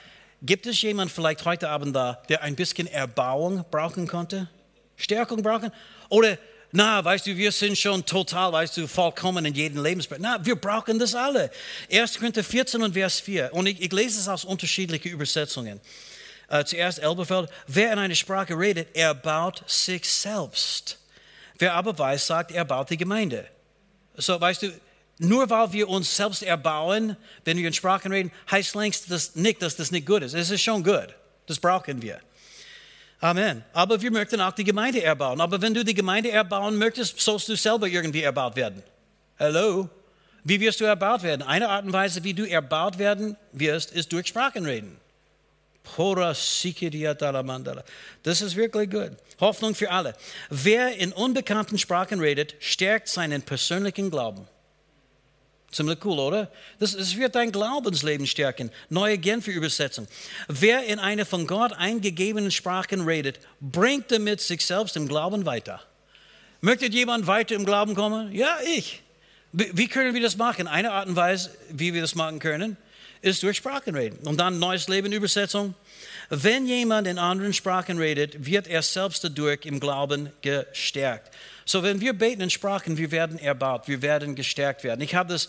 Gibt es jemand vielleicht heute Abend da, der ein bisschen Erbauung brauchen konnte? Stärkung brauchen? Oder, na, weißt du, wir sind schon total, weißt du, vollkommen in jedem Lebensbereich. Na, wir brauchen das alle. 1. Korinther 14 und Vers 4. Und ich, ich lese es aus unterschiedlichen Übersetzungen. Äh, zuerst Elberfeld. Wer in einer Sprache redet, erbaut sich selbst. Wer aber weiß, sagt, er baut die Gemeinde. So, weißt du, nur weil wir uns selbst erbauen, wenn wir in Sprachen reden, heißt längst das nicht, dass das nicht gut ist. Es ist schon gut. Das brauchen wir. Amen. Aber wir möchten auch die Gemeinde erbauen. Aber wenn du die Gemeinde erbauen möchtest, sollst du selber irgendwie erbaut werden. Hallo? Wie wirst du erbaut werden? Eine Art und Weise, wie du erbaut werden wirst, ist durch Sprachen reden. Das ist wirklich gut. Hoffnung für alle. Wer in unbekannten Sprachen redet, stärkt seinen persönlichen Glauben. Ziemlich cool, oder? Das, das wird dein Glaubensleben stärken. Neue Genfer Übersetzung. Wer in einer von Gott eingegebenen Sprachen redet, bringt damit sich selbst im Glauben weiter. Möchte jemand weiter im Glauben kommen? Ja, ich. Wie können wir das machen? Eine Art und Weise, wie wir das machen können, ist durch Sprachen reden. Und dann Neues Leben Übersetzung. Wenn jemand in anderen Sprachen redet, wird er selbst dadurch im Glauben gestärkt. So, wenn wir beten in Sprachen, wir werden erbaut, wir werden gestärkt werden. Ich habe das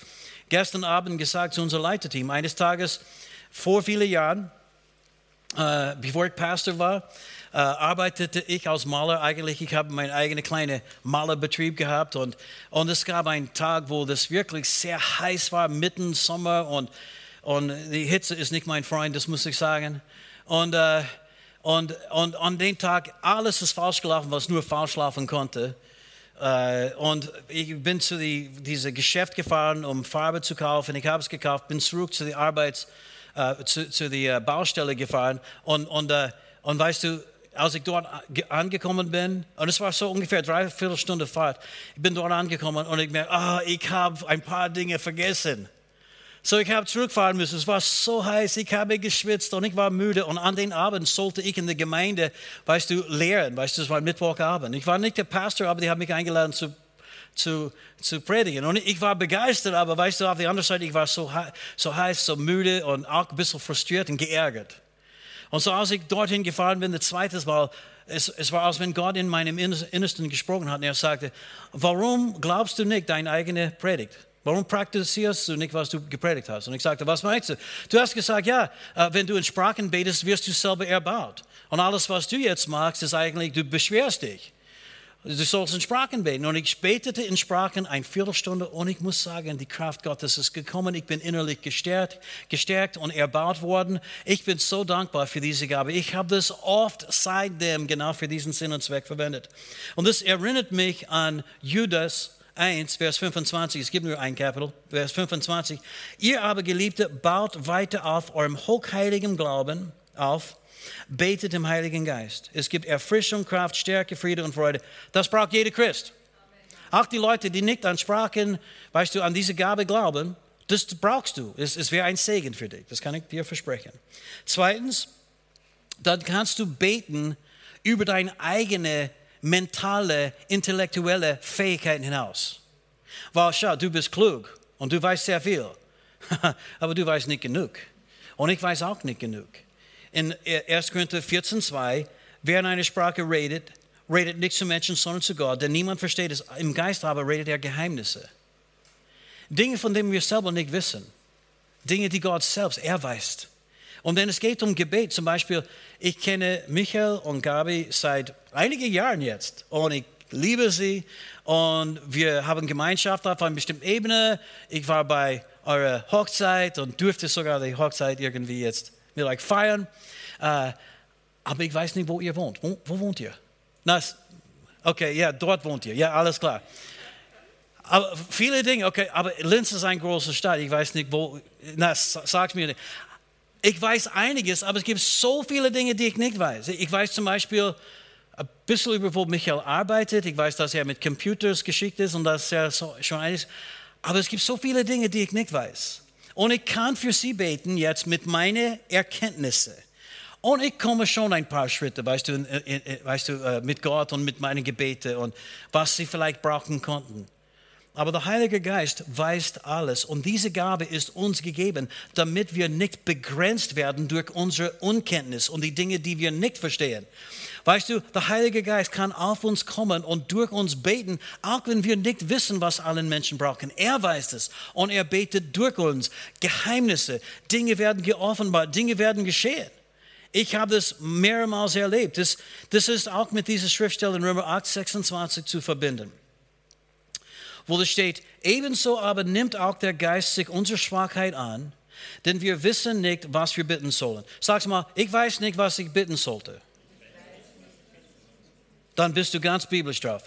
gestern Abend gesagt zu unserem Leiterteam. Eines Tages vor vielen Jahren, äh, bevor ich Pastor war, äh, arbeitete ich als Maler eigentlich. Ich habe meinen eigenen kleinen Malerbetrieb gehabt und, und es gab einen Tag, wo das wirklich sehr heiß war, mitten Sommer und, und die Hitze ist nicht mein Freund, das muss ich sagen. Und, äh, und, und an dem Tag, alles ist falsch gelaufen, was nur falsch laufen konnte. Äh, und ich bin zu die, diesem Geschäft gefahren, um Farbe zu kaufen. Ich habe es gekauft, bin zurück zu der Arbeits, äh, zu, zu der Baustelle gefahren. Und, und, äh, und weißt du, als ich dort angekommen bin, und es war so ungefähr drei Viertelstunde Fahrt, ich bin dort angekommen und ich merke, ah, ich habe ein paar Dinge vergessen. So, ich habe zurückfahren müssen. Es war so heiß, ich habe geschwitzt und ich war müde. Und an den Abend sollte ich in der Gemeinde, weißt du, lehren. Weißt du, es war Mittwochabend. Ich war nicht der Pastor, aber die haben mich eingeladen zu, zu, zu predigen. Und ich war begeistert, aber weißt du, auf der anderen Seite, ich war so, so heiß, so müde und auch ein bisschen frustriert und geärgert. Und so, als ich dorthin gefahren bin, das zweite Mal, es, es war, als wenn Gott in meinem Innersten gesprochen hat. Und er sagte, warum glaubst du nicht deine eigene Predigt? Warum praktizierst du nicht, was du gepredigt hast? Und ich sagte, was meinst du? Du hast gesagt, ja, äh, wenn du in Sprachen betest, wirst du selber erbaut. Und alles, was du jetzt machst, ist eigentlich, du beschwerst dich. Du sollst in Sprachen beten. Und ich betete in Sprachen eine Viertelstunde und ich muss sagen, die Kraft Gottes ist gekommen. Ich bin innerlich gestärkt, gestärkt und erbaut worden. Ich bin so dankbar für diese Gabe. Ich habe das oft seitdem genau für diesen Sinn und Zweck verwendet. Und das erinnert mich an Judas 1, Vers 25, es gibt nur ein Kapitel, Vers 25. Ihr aber, Geliebte, baut weiter auf eurem hochheiligen Glauben auf, betet im Heiligen Geist. Es gibt Erfrischung, Kraft, Stärke, Friede und Freude. Das braucht jeder Christ. Auch die Leute, die nicht an Sprachen, weißt du, an diese Gabe glauben, das brauchst du. Es, es wäre ein Segen für dich. Das kann ich dir versprechen. Zweitens, dann kannst du beten über deine eigene mentale, intellektuelle Fähigkeiten hinaus. Weil schau, du bist klug und du weißt sehr viel, aber du weißt nicht genug. Und ich weiß auch nicht genug. In 1. Korinther 14, 2, wer in einer Sprache redet, redet nicht zu Menschen, sondern zu Gott, denn niemand versteht es. Im Geist aber redet er Geheimnisse. Dinge, von denen wir selber nicht wissen. Dinge, die Gott selbst, er weiß. Und wenn es geht um Gebet, zum Beispiel, ich kenne Michael und Gabi seit einigen Jahren jetzt und ich liebe sie und wir haben Gemeinschaft auf einer bestimmten Ebene. Ich war bei eurer Hochzeit und durfte sogar die Hochzeit irgendwie jetzt mit euch feiern. Äh, aber ich weiß nicht, wo ihr wohnt. Wo, wo wohnt ihr? Okay, ja, dort wohnt ihr. Ja, alles klar. Aber viele Dinge, okay, aber Linz ist eine große Stadt. Ich weiß nicht, wo. Na, sag's mir nicht. Ich weiß einiges, aber es gibt so viele Dinge, die ich nicht weiß. Ich weiß zum Beispiel ein bisschen über, wo Michael arbeitet. Ich weiß, dass er mit Computers geschickt ist und dass er so, schon einiges. Aber es gibt so viele Dinge, die ich nicht weiß. Und ich kann für sie beten jetzt mit meinen Erkenntnissen. Und ich komme schon ein paar Schritte, weißt du, weißt du, äh, mit Gott und mit meinen Gebeten und was sie vielleicht brauchen konnten. Aber der Heilige Geist weiß alles und diese Gabe ist uns gegeben, damit wir nicht begrenzt werden durch unsere Unkenntnis und die Dinge, die wir nicht verstehen. Weißt du, der Heilige Geist kann auf uns kommen und durch uns beten, auch wenn wir nicht wissen, was allen Menschen brauchen. Er weiß es und er betet durch uns. Geheimnisse, Dinge werden geoffenbart, Dinge werden geschehen. Ich habe das mehrmals erlebt. Das, das ist auch mit dieser Schriftstelle in Römer 8, 26 zu verbinden. Wo es steht, ebenso aber nimmt auch der Geist sich unsere Schwachheit an, denn wir wissen nicht, was wir bitten sollen. Sag mal, ich weiß nicht, was ich bitten sollte. Dann bist du ganz biblisch drauf.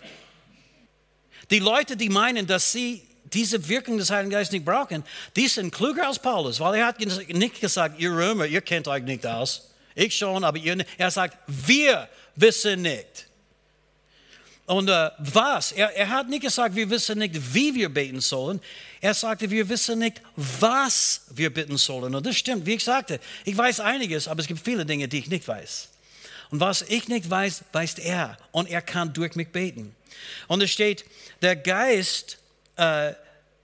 Die Leute, die meinen, dass sie diese Wirkung des Heiligen Geistes nicht brauchen, die sind klüger als Paulus, weil er hat nicht gesagt, ihr Römer, ihr kennt euch nicht aus. Ich schon, aber ihr nicht. Er sagt, wir wissen nicht. Und äh, was? Er, er hat nicht gesagt, wir wissen nicht, wie wir beten sollen. Er sagte, wir wissen nicht, was wir bitten sollen. Und das stimmt, wie ich sagte, ich weiß einiges, aber es gibt viele Dinge, die ich nicht weiß. Und was ich nicht weiß, weiß er. Und er kann durch mich beten. Und es steht, der Geist äh,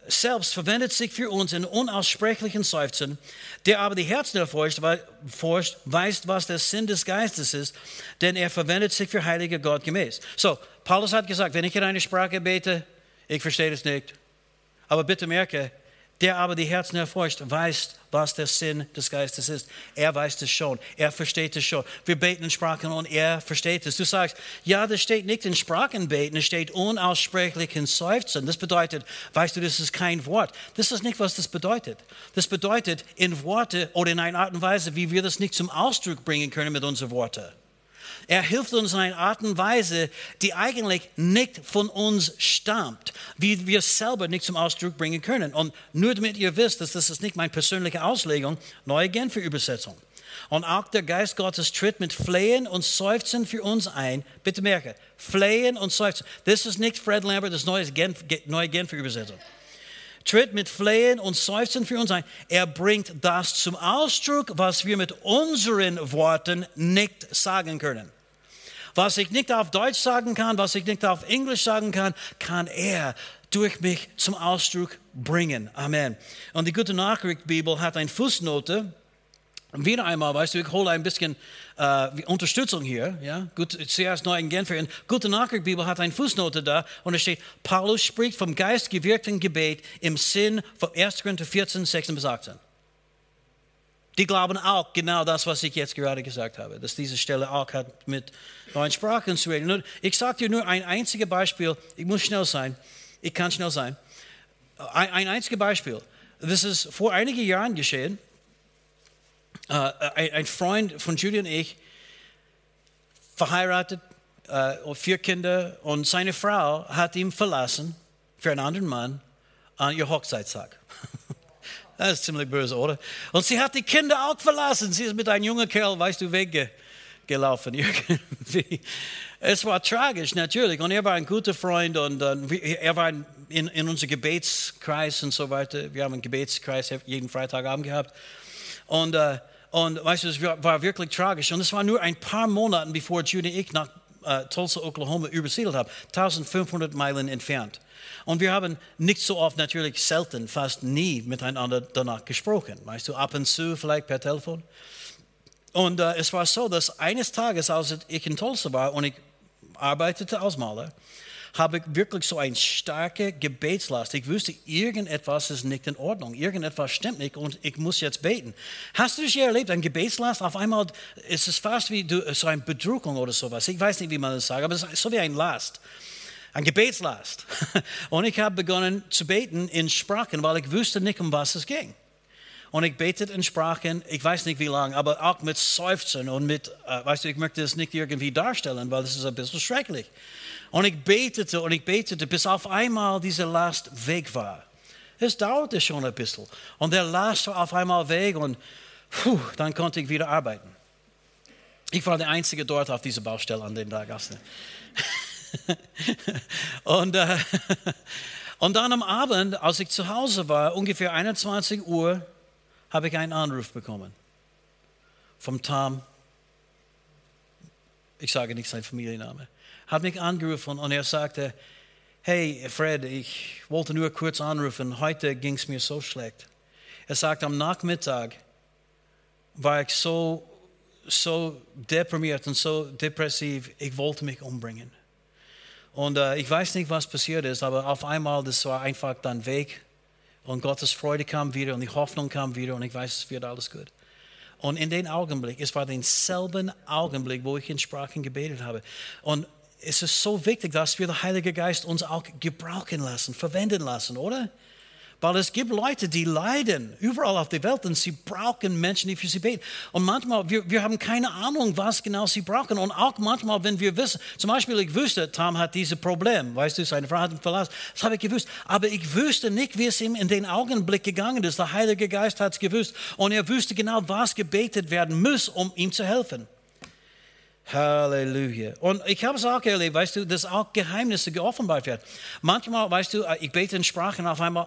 selbst verwendet sich für uns in unaussprechlichen Seufzen, der aber die Herzen erforscht, forscht, weiß, was der Sinn des Geistes ist, denn er verwendet sich für heilige Gott gemäß. So, Paulus hat gesagt, wenn ich in eine Sprache bete, ich verstehe das nicht. Aber bitte merke, der aber die Herzen erforscht, weiß, was der Sinn des Geistes ist. Er weiß es schon. Er versteht es schon. Wir beten in Sprachen und er versteht es. Du sagst, ja, das steht nicht in Sprachen beten, es steht unaussprechlich in Seufzen. Das bedeutet, weißt du, das ist kein Wort. Das ist nicht, was das bedeutet. Das bedeutet in Worte oder in einer Art und Weise, wie wir das nicht zum Ausdruck bringen können mit unseren Worten. Er hilft uns in einer Art und Weise, die eigentlich nicht von uns stammt, wie wir selber nicht zum Ausdruck bringen können. Und nur damit ihr wisst, dass das ist nicht meine persönliche Auslegung, neue Genfer Übersetzung. Und auch der Geist Gottes tritt mit Flehen und Seufzen für uns ein. Bitte merke, Flehen und Seufzen. Das ist nicht Fred Lambert, das neue Genfer Übersetzung tritt mit Flehen und Seufzen für uns ein. Er bringt das zum Ausdruck, was wir mit unseren Worten nicht sagen können. Was ich nicht auf Deutsch sagen kann, was ich nicht auf Englisch sagen kann, kann er durch mich zum Ausdruck bringen. Amen. Und die Gute Nachricht Bibel hat eine Fußnote, wieder einmal, weißt du, ich hole ein bisschen äh, Unterstützung hier. Ja? Gut, zuerst neu in Genfer. In Gute Nachricht Bibel hat eine Fußnote da und es steht, Paulus spricht vom geistgewirkten Gebet im Sinn von 1. Korinther 14, 16 bis 18. Die glauben auch genau das, was ich jetzt gerade gesagt habe, dass diese Stelle auch hat mit neuen Sprachen zu reden. Ich sage dir nur ein einziges Beispiel. Ich muss schnell sein. Ich kann schnell sein. Ein, ein einziges Beispiel. Das ist vor einigen Jahren geschehen. Äh, ein Freund von Julie und ich, verheiratet, äh, vier Kinder und seine Frau hat ihn verlassen für einen anderen Mann an ihr Hochzeitstag. Das ist ziemlich böse, oder? Und sie hat die Kinder auch verlassen. Sie ist mit einem jungen Kerl, weißt du, weggelaufen irgendwie. Es war tragisch, natürlich. Und er war ein guter Freund und uh, er war in, in unserem Gebetskreis und so weiter. Wir haben einen Gebetskreis jeden Freitagabend gehabt. Und uh, und weißt du, es war wirklich tragisch. Und es war nur ein paar Monate, bevor Judy und ich nach äh, Tulsa, Oklahoma übersiedelt haben. 1500 Meilen entfernt. Und wir haben nicht so oft, natürlich selten, fast nie miteinander danach gesprochen. Weißt du, ab und zu vielleicht per Telefon. Und äh, es war so, dass eines Tages, als ich in Tulsa war und ich arbeitete als Maler, habe ich wirklich so eine starke Gebetslast. Ich wusste, irgendetwas ist nicht in Ordnung, irgendetwas stimmt nicht und ich muss jetzt beten. Hast du das je erlebt, eine Gebetslast? Auf einmal ist es fast wie so eine Bedrückung oder sowas. Ich weiß nicht, wie man das sagt, aber es ist so wie ein Last. Ein Gebetslast. Und ich habe begonnen zu beten in Sprachen, weil ich wusste nicht, um was es ging. Und ich betete in Sprachen, ich weiß nicht wie lange, aber auch mit Seufzen und mit, äh, weißt du, ich möchte das nicht irgendwie darstellen, weil das ist ein bisschen schrecklich. Und ich betete und ich betete, bis auf einmal diese Last weg war. Es dauerte schon ein bisschen. Und der Last war auf einmal weg und Puh, dann konnte ich wieder arbeiten. Ich war der Einzige dort auf dieser Baustelle an dem Tag. und, äh, und dann am Abend, als ich zu Hause war, ungefähr 21 Uhr, habe ich einen Anruf bekommen vom Tom. Ich sage nicht seinen Familienname. Hat mich angerufen und er sagte, hey Fred, ich wollte nur kurz anrufen, heute ging es mir so schlecht. Er sagt, am Nachmittag war ich so, so deprimiert und so depressiv, ich wollte mich umbringen. Und äh, ich weiß nicht, was passiert ist, aber auf einmal, das war einfach dann weg. Und Gottes Freude kam wieder und die Hoffnung kam wieder und ich weiß, es wird alles gut. Und in den Augenblick, es war denselben Augenblick, wo ich in Sprachen gebetet habe. Und es ist so wichtig, dass wir den Heiligen Geist uns auch gebrauchen lassen, verwenden lassen, oder? Weil es gibt Leute, die leiden überall auf der Welt und sie brauchen Menschen, die für sie beten. Und manchmal, wir, wir haben keine Ahnung, was genau sie brauchen. Und auch manchmal, wenn wir wissen, zum Beispiel, ich wusste, Tom hat dieses Problem, weißt du, seine Frau hat ihn verlassen. Das habe ich gewusst. Aber ich wusste nicht, wie es ihm in den Augenblick gegangen ist. Der Heilige Geist hat es gewusst. Und er wusste genau, was gebetet werden muss, um ihm zu helfen. Halleluja. Und ich habe es auch erlebt, weißt du, dass auch Geheimnisse geoffenbart werden. Manchmal, weißt du, ich bete in Sprachen auf einmal,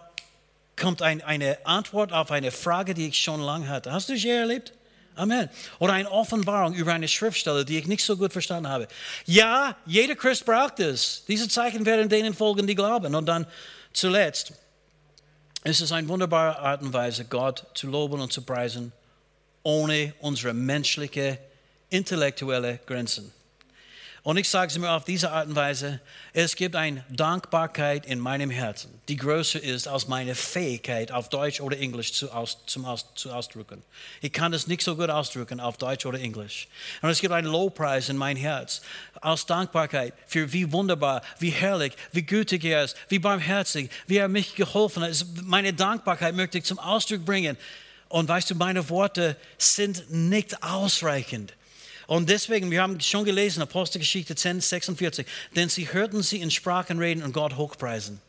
kommt ein, eine Antwort auf eine Frage, die ich schon lange hatte. Hast du das je erlebt? Amen. Oder eine Offenbarung über eine Schriftstelle, die ich nicht so gut verstanden habe. Ja, jeder Christ braucht es. Diese Zeichen werden denen folgen, die glauben. Und dann zuletzt ist es eine wunderbare Art und Weise, Gott zu loben und zu preisen, ohne unsere menschliche, intellektuelle Grenzen. Und ich sage es mir auf diese Art und Weise, es gibt eine Dankbarkeit in meinem Herzen, die größer ist als meine Fähigkeit, auf Deutsch oder Englisch zu, aus, zum aus, zu ausdrücken. Ich kann es nicht so gut ausdrücken auf Deutsch oder Englisch. Und es gibt einen Lobpreis in mein Herz aus Dankbarkeit für wie wunderbar, wie herrlich, wie gütig er ist, wie barmherzig, wie er mich geholfen hat. Meine Dankbarkeit möchte ich zum Ausdruck bringen. Und weißt du, meine Worte sind nicht ausreichend. Und deswegen, wir haben schon gelesen, Apostelgeschichte 10, 46, denn sie hörten sie in Sprachen reden und Gott hochpreisen.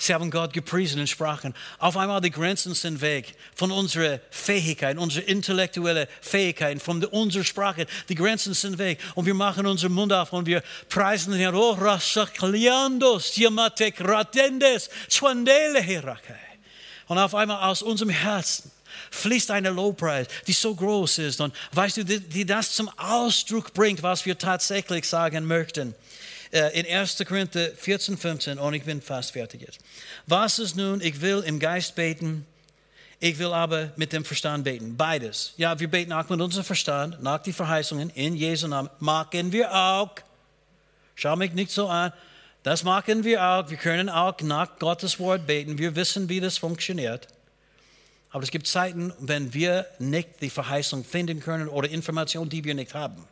Sie haben Gott gepriesen in Sprachen. Auf einmal die Grenzen sind weg von unserer Fähigkeit, unserer intellektuellen Fähigkeit, von unserer Sprache. Die Grenzen sind weg und wir machen unseren Mund auf und wir preisen den Herrn. Oh. Und auf einmal aus unserem Herzen fließt eine Lobpreis, die so groß ist und weißt du, die, die das zum Ausdruck bringt, was wir tatsächlich sagen möchten. Äh, in 1. Korinther 14, 15, und ich bin fast fertig jetzt. Was ist nun, ich will im Geist beten, ich will aber mit dem Verstand beten. Beides. Ja, wir beten auch mit unserem Verstand, nach die Verheißungen in Jesu Namen. Machen wir auch. Schau mich nicht so an. Das machen wir auch. Wir können auch nach Gottes Wort beten. Wir wissen, wie das funktioniert. Aber es gibt Zeiten, wenn wir nicht die Verheißung finden können oder Informationen, die wir nicht haben.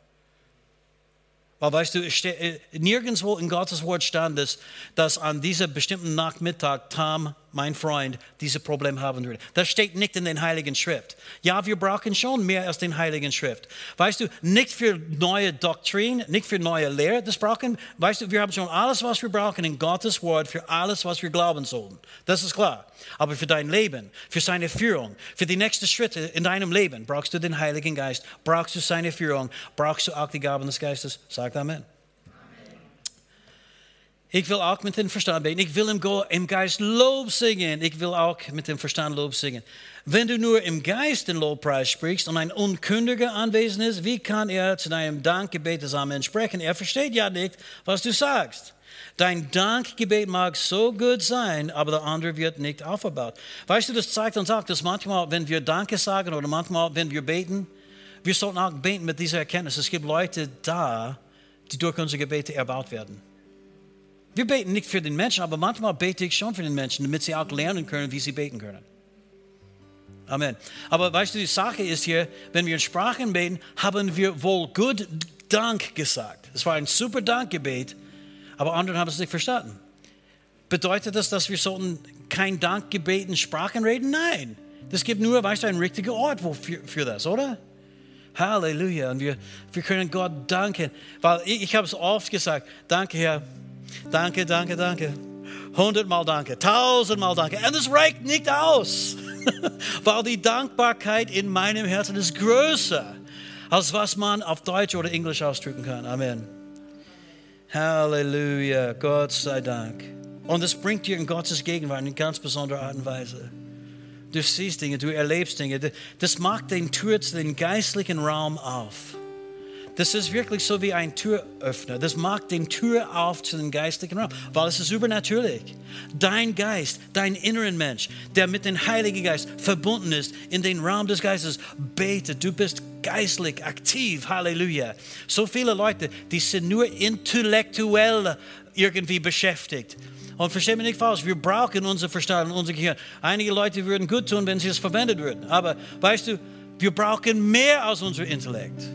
Weil weißt du, äh, nirgendwo in Gottes Wort stand es, dass an diesem bestimmten Nachmittag Tom mein Freund, dieses Problem haben würde. Das steht nicht in den Heiligen Schrift. Ja, wir brauchen schon mehr als den Heiligen Schrift. Weißt du, nicht für neue Doktrin, nicht für neue Lehre, das brauchen, weißt du, wir haben schon alles, was wir brauchen in Gottes Wort für alles, was wir glauben sollen. Das ist klar. Aber für dein Leben, für seine Führung, für die nächsten Schritte in deinem Leben brauchst du den Heiligen Geist, brauchst du seine Führung, brauchst du auch die Gaben des Geistes. Sag Amen. Ich will auch mit dem Verstand beten. Ich will im Geist Lob singen. Ich will auch mit dem Verstand Lob singen. Wenn du nur im Geist den Lobpreis sprichst und ein Unkündiger anwesend ist, wie kann er zu deinem Dankgebet zusammen entsprechen? Er versteht ja nicht, was du sagst. Dein Dankgebet mag so gut sein, aber der andere wird nicht aufgebaut. Weißt du, das zeigt uns auch, dass manchmal, wenn wir Danke sagen oder manchmal, wenn wir beten, wir sollten auch beten mit dieser Erkenntnis. Es gibt Leute da, die durch unsere Gebete erbaut werden. Wir beten nicht für den Menschen, aber manchmal bete ich schon für den Menschen, damit sie auch lernen können, wie sie beten können. Amen. Aber weißt du, die Sache ist hier, wenn wir in Sprachen beten, haben wir wohl gut Dank gesagt. Es war ein super Dankgebet, aber andere haben es nicht verstanden. Bedeutet das, dass wir sollten kein Dankgebet in Sprachen reden? Nein. Es gibt nur, weißt du, einen richtigen Ort für, für das, oder? Halleluja. Und wir, wir können Gott danken. Weil ich, ich habe es oft gesagt, danke Herr Danke, danke, danke. Hundertmal danke, tausendmal danke. Und es reicht nicht aus. Weil die Dankbarkeit in meinem Herzen ist größer, als was man auf Deutsch oder Englisch ausdrücken kann. Amen. Halleluja, Gott sei Dank. Und es bringt dir in Gottes Gegenwart in ganz besonderer Art und Weise. Du siehst Dinge, du erlebst Dinge. Das macht den Tür zu den geistlichen Raum auf. Das ist wirklich so wie ein Türöffner. Das macht den Tür auf zu dem geistlichen Raum, weil es ist übernatürlich. Dein Geist, dein inneren Mensch, der mit dem Heiligen Geist verbunden ist, in den Raum des Geistes betet. Du bist geistlich aktiv. Halleluja. So viele Leute, die sind nur intellektuell irgendwie beschäftigt. Und versteh mich nicht falsch, wir brauchen unser Verstand und unser Gehirn. Einige Leute würden gut tun, wenn sie es verwendet würden. Aber weißt du, wir brauchen mehr als unser Intellekt.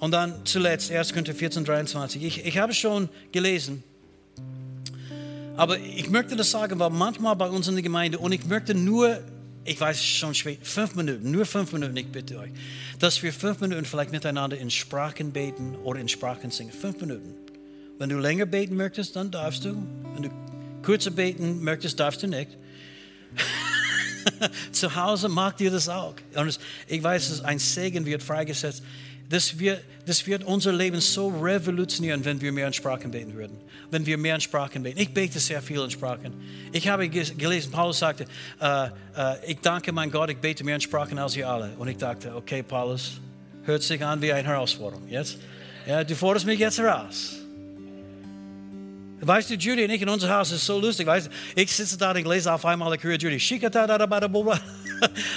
Und dann zuletzt 1. Korinther 14, 23. Ich, ich habe schon gelesen, aber ich möchte das sagen, weil manchmal bei uns in der Gemeinde, und ich möchte nur, ich weiß schon schwer, fünf Minuten, nur fünf Minuten, ich bitte euch, dass wir fünf Minuten vielleicht miteinander in Sprachen beten oder in Sprachen singen. Fünf Minuten. Wenn du länger beten möchtest, dann darfst du. Wenn du kürzer beten möchtest, darfst du nicht. Zu Hause mag dir das auch. Und ich weiß, ein Segen wird freigesetzt das wird, das wird unser Leben so revolutionieren, wenn wir mehr in Sprachen beten würden. Wenn wir mehr in Sprachen beten. Ich bete sehr viel in Sprachen. Ich habe gelesen, Paulus sagte, äh, äh, ich danke mein Gott, ich bete mehr in Sprachen als ihr alle. Und ich dachte, okay, Paulus, hört sich an wie eine Herausforderung. Jetzt? Ja, du forderst mich jetzt heraus. Weißt du, Judy und ich in unser Haus ist so lustig. Weißt du, ich sitze da und lese auf einmal, ich höre Judy,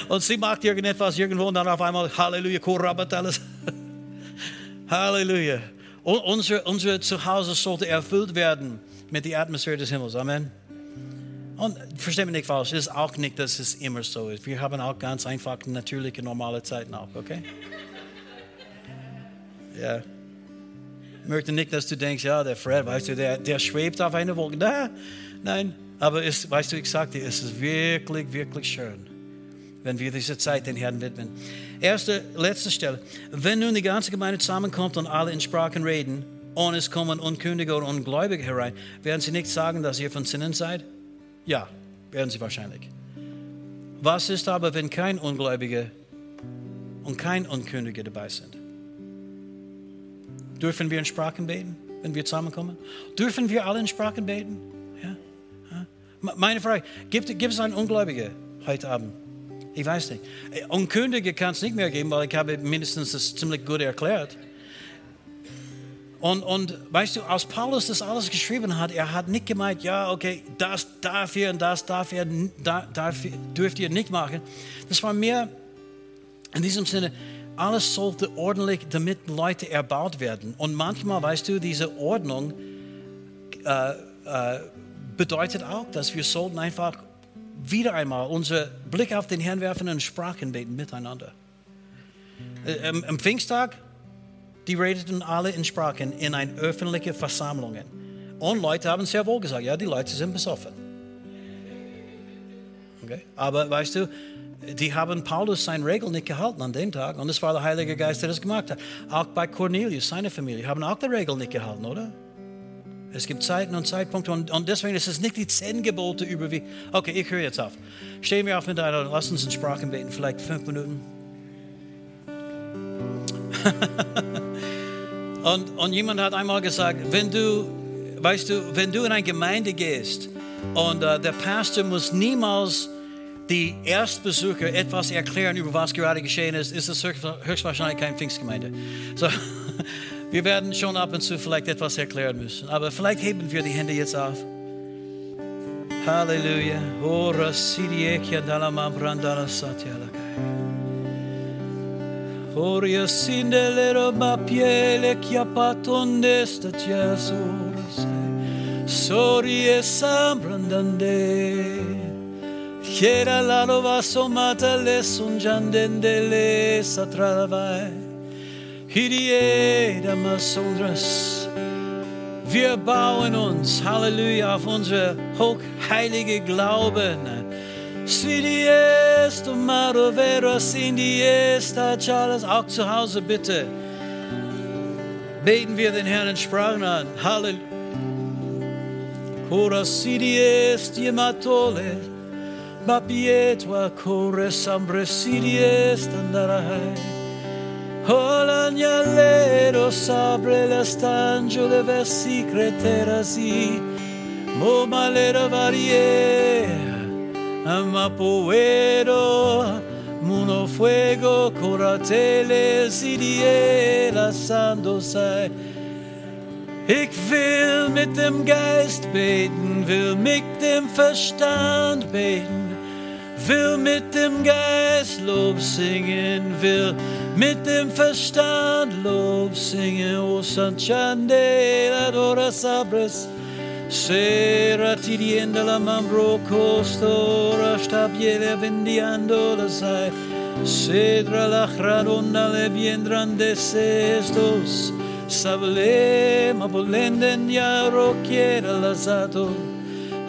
und sie macht irgendetwas irgendwo und dann auf einmal, Halleluja, Korabateles. Halleluja. Unser, unser Zuhause sollte erfüllt werden mit der Atmosphäre des Himmels. Amen. Und versteht mich nicht falsch, es ist auch nicht, dass es immer so ist. Wir haben auch ganz einfach natürliche, normale Zeiten auch, okay? Ja. Ich möchte nicht, dass du denkst, ja, der Fred, weißt du, der, der schwebt auf einer Wolke. Nein, nein. Aber es, weißt du, ich sagte, es ist wirklich, wirklich schön wenn wir diese Zeit den Herrn widmen. Erste, letzte Stelle. Wenn nun die ganze Gemeinde zusammenkommt und alle in Sprachen reden, und es kommen Unkündige oder Ungläubige herein, werden sie nicht sagen, dass ihr von Sinnen seid? Ja, werden sie wahrscheinlich. Was ist aber, wenn kein Ungläubige und kein Unkündige dabei sind? Dürfen wir in Sprachen beten, wenn wir zusammenkommen? Dürfen wir alle in Sprachen beten? Ja? Meine Frage, gibt, gibt es einen Ungläubige heute Abend? Ich weiß nicht. Unkündige kann es nicht mehr geben, weil ich habe mindestens das ziemlich gut erklärt. Und, und weißt du, als Paulus das alles geschrieben hat, er hat nicht gemeint, ja, okay, das darf ihr und das darf ihr, da, darf, dürft ihr nicht machen. Das war mehr in diesem Sinne, alles sollte ordentlich, damit Leute erbaut werden. Und manchmal, weißt du, diese Ordnung äh, äh, bedeutet auch, dass wir sollten einfach wieder einmal unser Blick auf den Herrn werfen und Sprachen beten miteinander. Äh, am, Pfingsttag, die redeten alle in Sprachen in eine öffentliche Versammlung. Und Leute haben sehr wohl gesagt, ja, die Leute sind besoffen. Okay? Aber weißt du, die haben Paulus seine Regel nicht gehalten an dem Tag und es war der Heilige Geist, der das gemacht hat. Auch bei Cornelius, seine Familie, haben auch die Regel nicht gehalten, oder? Es gibt Zeiten und Zeitpunkte und, und deswegen ist es nicht die zehn Gebote über wie. Okay, ich höre jetzt auf. Stehen wir auf mit einer, lass uns in Sprachen beten, vielleicht fünf Minuten. und, und jemand hat einmal gesagt, wenn du, weißt du, wenn du in eine Gemeinde gehst und uh, der Pastor muss niemals die Erstbesucher etwas erklären über was gerade geschehen ist, ist es höchstwahrscheinlich keine Pfingstgemeinde. So, Wir werden schon ab und zu vielleicht etwas erklären müssen, aber vielleicht heben wir die Hände jetzt auf. Halleluja. Ora sidiekia dalama brandala satyalakai. Oria sindelero mapiele chiapatonde statiasoras. Sorie sambrandande. Chiera la nova somata le sungiandendele satralavai. Wir bauen uns, Halleluja, auf unser hochheilige Glauben. Auch zu Hause bitte. Beten wir den Herrn in Sprachen an. Halleluja. Cora sidiest jematole. ma pietwa corre sempre si riestandrai. Olagnalero sabre la stangio le versi creterasi, mo malera varie, ma poero, muno fuego, coratele, si la sando sei. Ich will mit dem Geist beten, will mit dem Verstand beten, will mit dem Geist Lob singen, will mit dem Verstand Lob singen. O San Chandela Dora Sabres, Sera tirienda la mambro costora, stabiele vendiando la sai, Cedra la gradona le viendran de cestos, Sable ma volenden ya roquiera lazato,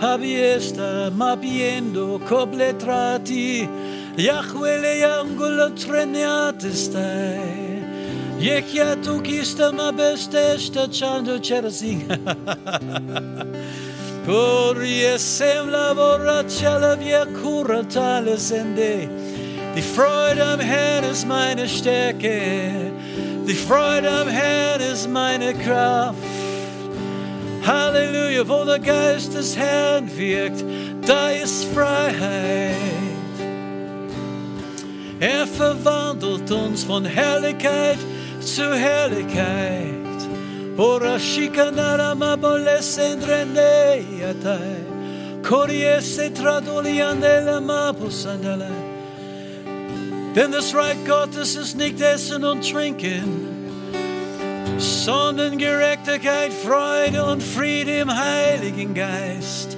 Abiesta ma piendo cobletrati, Yahweh le angolo treniate stai. Jekja tu kista ma bestesta chando cherasing. Corrie sem la via cura tale sende. Die Freude am Herrn ist meine Stärke. Die Freude am Herrn ist meine Kraft. Halleluja, wo der Geist des Herrn wirkt, da ist Freiheit. Er verwandelt uns von Herrlichkeit zu Herrlichkeit. Ora shikanara mabolesendrende yatai. Koriese tradoliandela mapusandala. Denn das Reich Gottes ist nicht Essen und Trinken, sondern Gerechtigkeit, Freude und Friede im Heiligen Geist.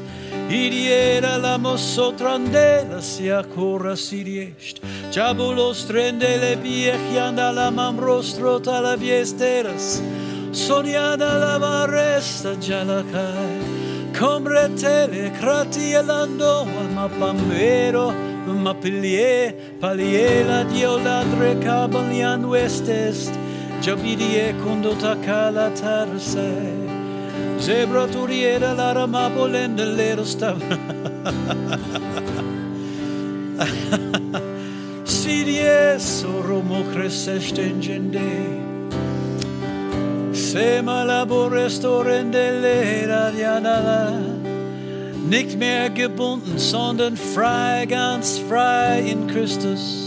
Idiera la mosotrandela sia cura si riest. Jabulos trendele biechianda la mamrostro tala viesteras. Soniada la varesta jalacai. Comretele cratielando ma pambero ma pilie paliela dioladre cabalian westest. Jabidie conduta cala tarsei. Zebra turiera la rama bolende lero stav. Sidie soromo cresceste ingende. Sema labore storende lera dianala. Nicht mehr gebunden, sondern frei, ganz frei in Christus.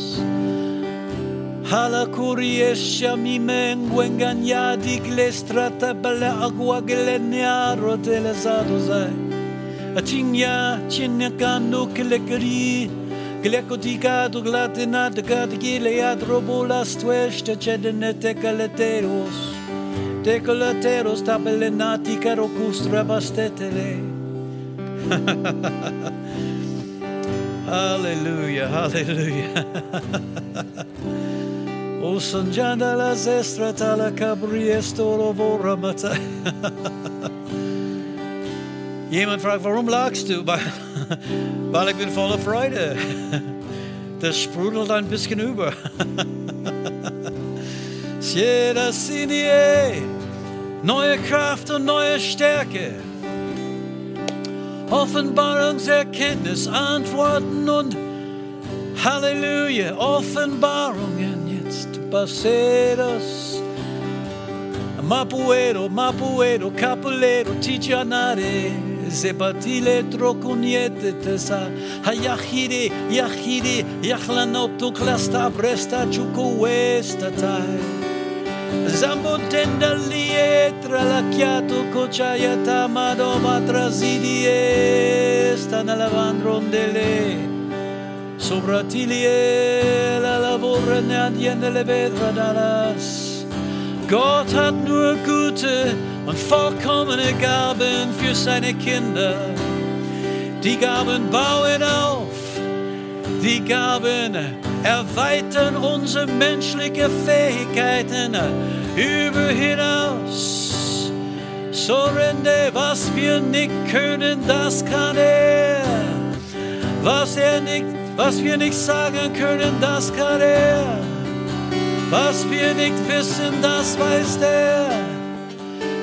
Halakuriesha mi mengo engañadi glestrata bala agua glenearo telezado zai. Atinha tinha cano que le cri, gleco digado glatinado gad gilead robulas tueste cedene tecaleteros. tabele nati caro custra bastetele. hallelujah, hallelujah. O sanjanda la zestra tala cabriestoro voramata. Jemand fragt, warum lachst du? Weil ich bin voller Freude. Das sprudelt ein bisschen über. Sieda sinie, neue Kraft und neue Stärke. Offenbarungserkenntnis, Antworten und Halleluja, Offenbarungen parceros. Mapuero, Mapuero, Capulero, Tichanare, Zebatile, Trocuniete, Tesa, Hayahire, Yahire, Yahlanotu, Clasta, Bresta, Chuco, Westatai. Zambotenda lietra lacchiato cocciaiata madoma trasidie sta nella vandrondele sopra tilie lavora ne adiende le vedra dalas Gott hat nur gute und vollkommene Gaben für seine Kinder. Die Gaben bauen auf, die Gaben erweitern unsere menschliche Fähigkeiten über hinaus. Sorrende, was wir nicht können, das kann er. Was er nicht, was wir nicht sagen können, das kann er. Was wir nicht wissen, das weiß er.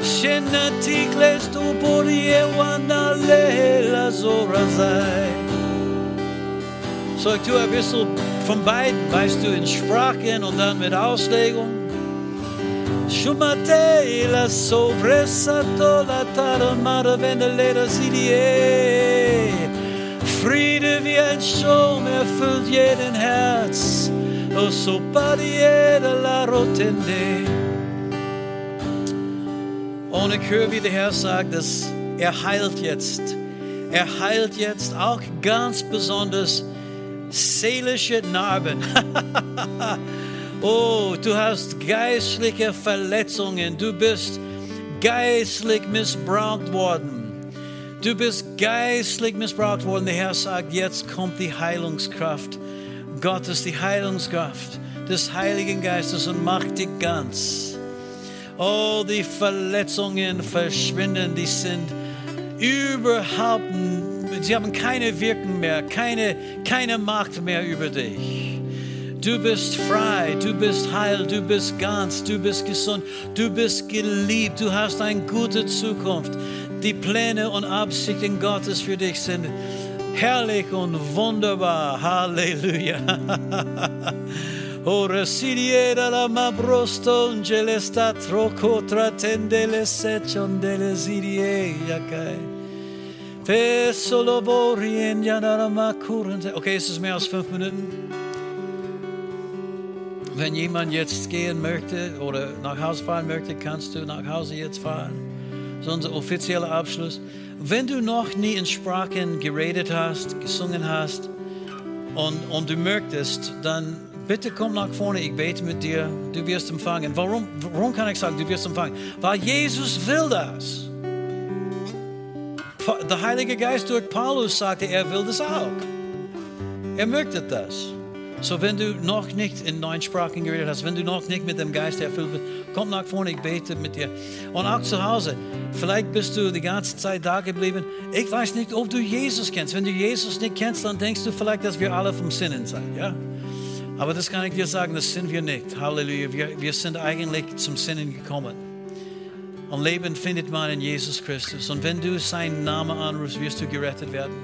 Shenatikles tu porie wana lela zora zai. So, ich tue ein bisschen von beiden, weißt du, in Sprachen und dann mit Auslegung. Shumate la sovresato la taramara vendelera sidie. Friede wie ein Strom erfüllt jeden Herz. O so pariera la rotende. Und ich höre, wie der Herr sagt, dass er heilt jetzt. Er heilt jetzt auch ganz besonders seelische Narben. oh, du hast geistliche Verletzungen. Du bist geistlich missbraucht worden. Du bist geistlich missbraucht worden. Der Herr sagt, jetzt kommt die Heilungskraft Gottes, die Heilungskraft des Heiligen Geistes und macht dich ganz. Oh, die Verletzungen verschwinden, die sind überhaupt, sie haben keine Wirkung mehr, keine, keine Macht mehr über dich. Du bist frei, du bist heil, du bist ganz, du bist gesund, du bist geliebt, du hast eine gute Zukunft. Die Pläne und Absichten Gottes für dich sind herrlich und wunderbar. Halleluja. Ora sidiera la mabrosto angele sta troco tratendele secondele sidie yakai. Pesolo borien yanara makuren. Okay, es ist mehr als fünf Minuten. Wenn jemand jetzt gehen möchte oder nach Hause fahren möchte, kannst du nach Hause jetzt fahren. Ist unser offizieller Abschluss. Wenn du noch nie in Sprachen geredet hast, gesungen hast und, und du möchtest, dann bitte komm nach vorne, ich bete mit dir, du wirst empfangen. Warum, warum kann ich sagen, du wirst empfangen? Weil Jesus will das. Der Heilige Geist durch Paulus sagte, er will das auch. Er möchte das. So, wenn du noch nicht in neuen Sprachen geredet hast, wenn du noch nicht mit dem Geist erfüllt bist, komm nach vorne, ich bete mit dir. Und auch zu Hause, vielleicht bist du die ganze Zeit da geblieben. Ich weiß nicht, ob du Jesus kennst. Wenn du Jesus nicht kennst, dann denkst du vielleicht, dass wir alle vom Sinnen sind. Ja? Aber das kann ich dir sagen, das sind wir nicht. Halleluja. Wir, wir sind eigentlich zum Sinnen gekommen. Und Leben findet man in Jesus Christus. Und wenn du seinen Namen anrufst, wirst du gerettet werden.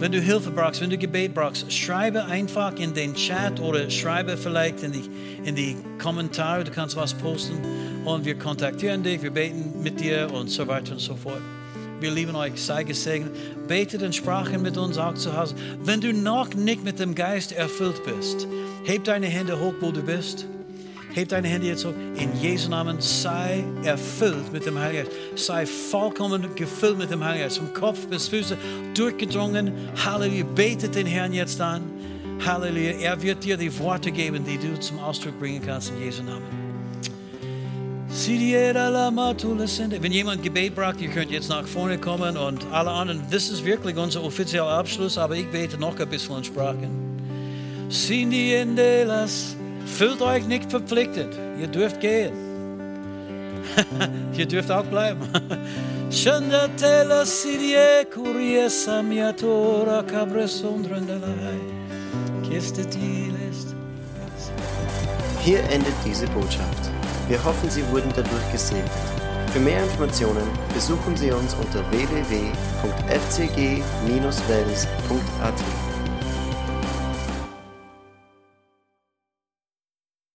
Wenn du Hilfe brauchst, wenn du Gebet brauchst, schreibe einfach in den Chat oder schreibe vielleicht in die, in die Kommentare. Du kannst was posten und wir kontaktieren dich, wir beten mit dir und so weiter und so fort. Wir lieben euch, sei gesegnet. Betet in Sprachen mit uns auch zu Hause. Wenn du noch nicht mit dem Geist erfüllt bist, heb deine Hände hoch, wo du bist. Heb deine Hände jetzt hoch. In Jesu Namen sei erfüllt mit dem Heiligen Geist. Sei vollkommen gefüllt mit dem Heiligen Geist. Vom Kopf bis Füße durchgedrungen. Halleluja. Betet den Herrn jetzt an. Halleluja. Er wird dir die Worte geben, die du zum Ausdruck bringen kannst in Jesu Namen. Wenn jemand Gebet braucht, ihr könnt jetzt nach vorne kommen und alle anderen. Das ist wirklich unser offizieller Abschluss, aber ich bete noch ein bisschen in Sprachen. Sindiendelas. Fühlt euch nicht verpflichtet. Ihr dürft gehen. Ihr dürft auch bleiben. Shandatela sirie kurie samiatora cabresondrendelai. Kestetilest. Hier endet diese Botschaft. Wir hoffen, Sie wurden dadurch gesegnet. Für mehr Informationen besuchen Sie uns unter www.fcg-wels.at.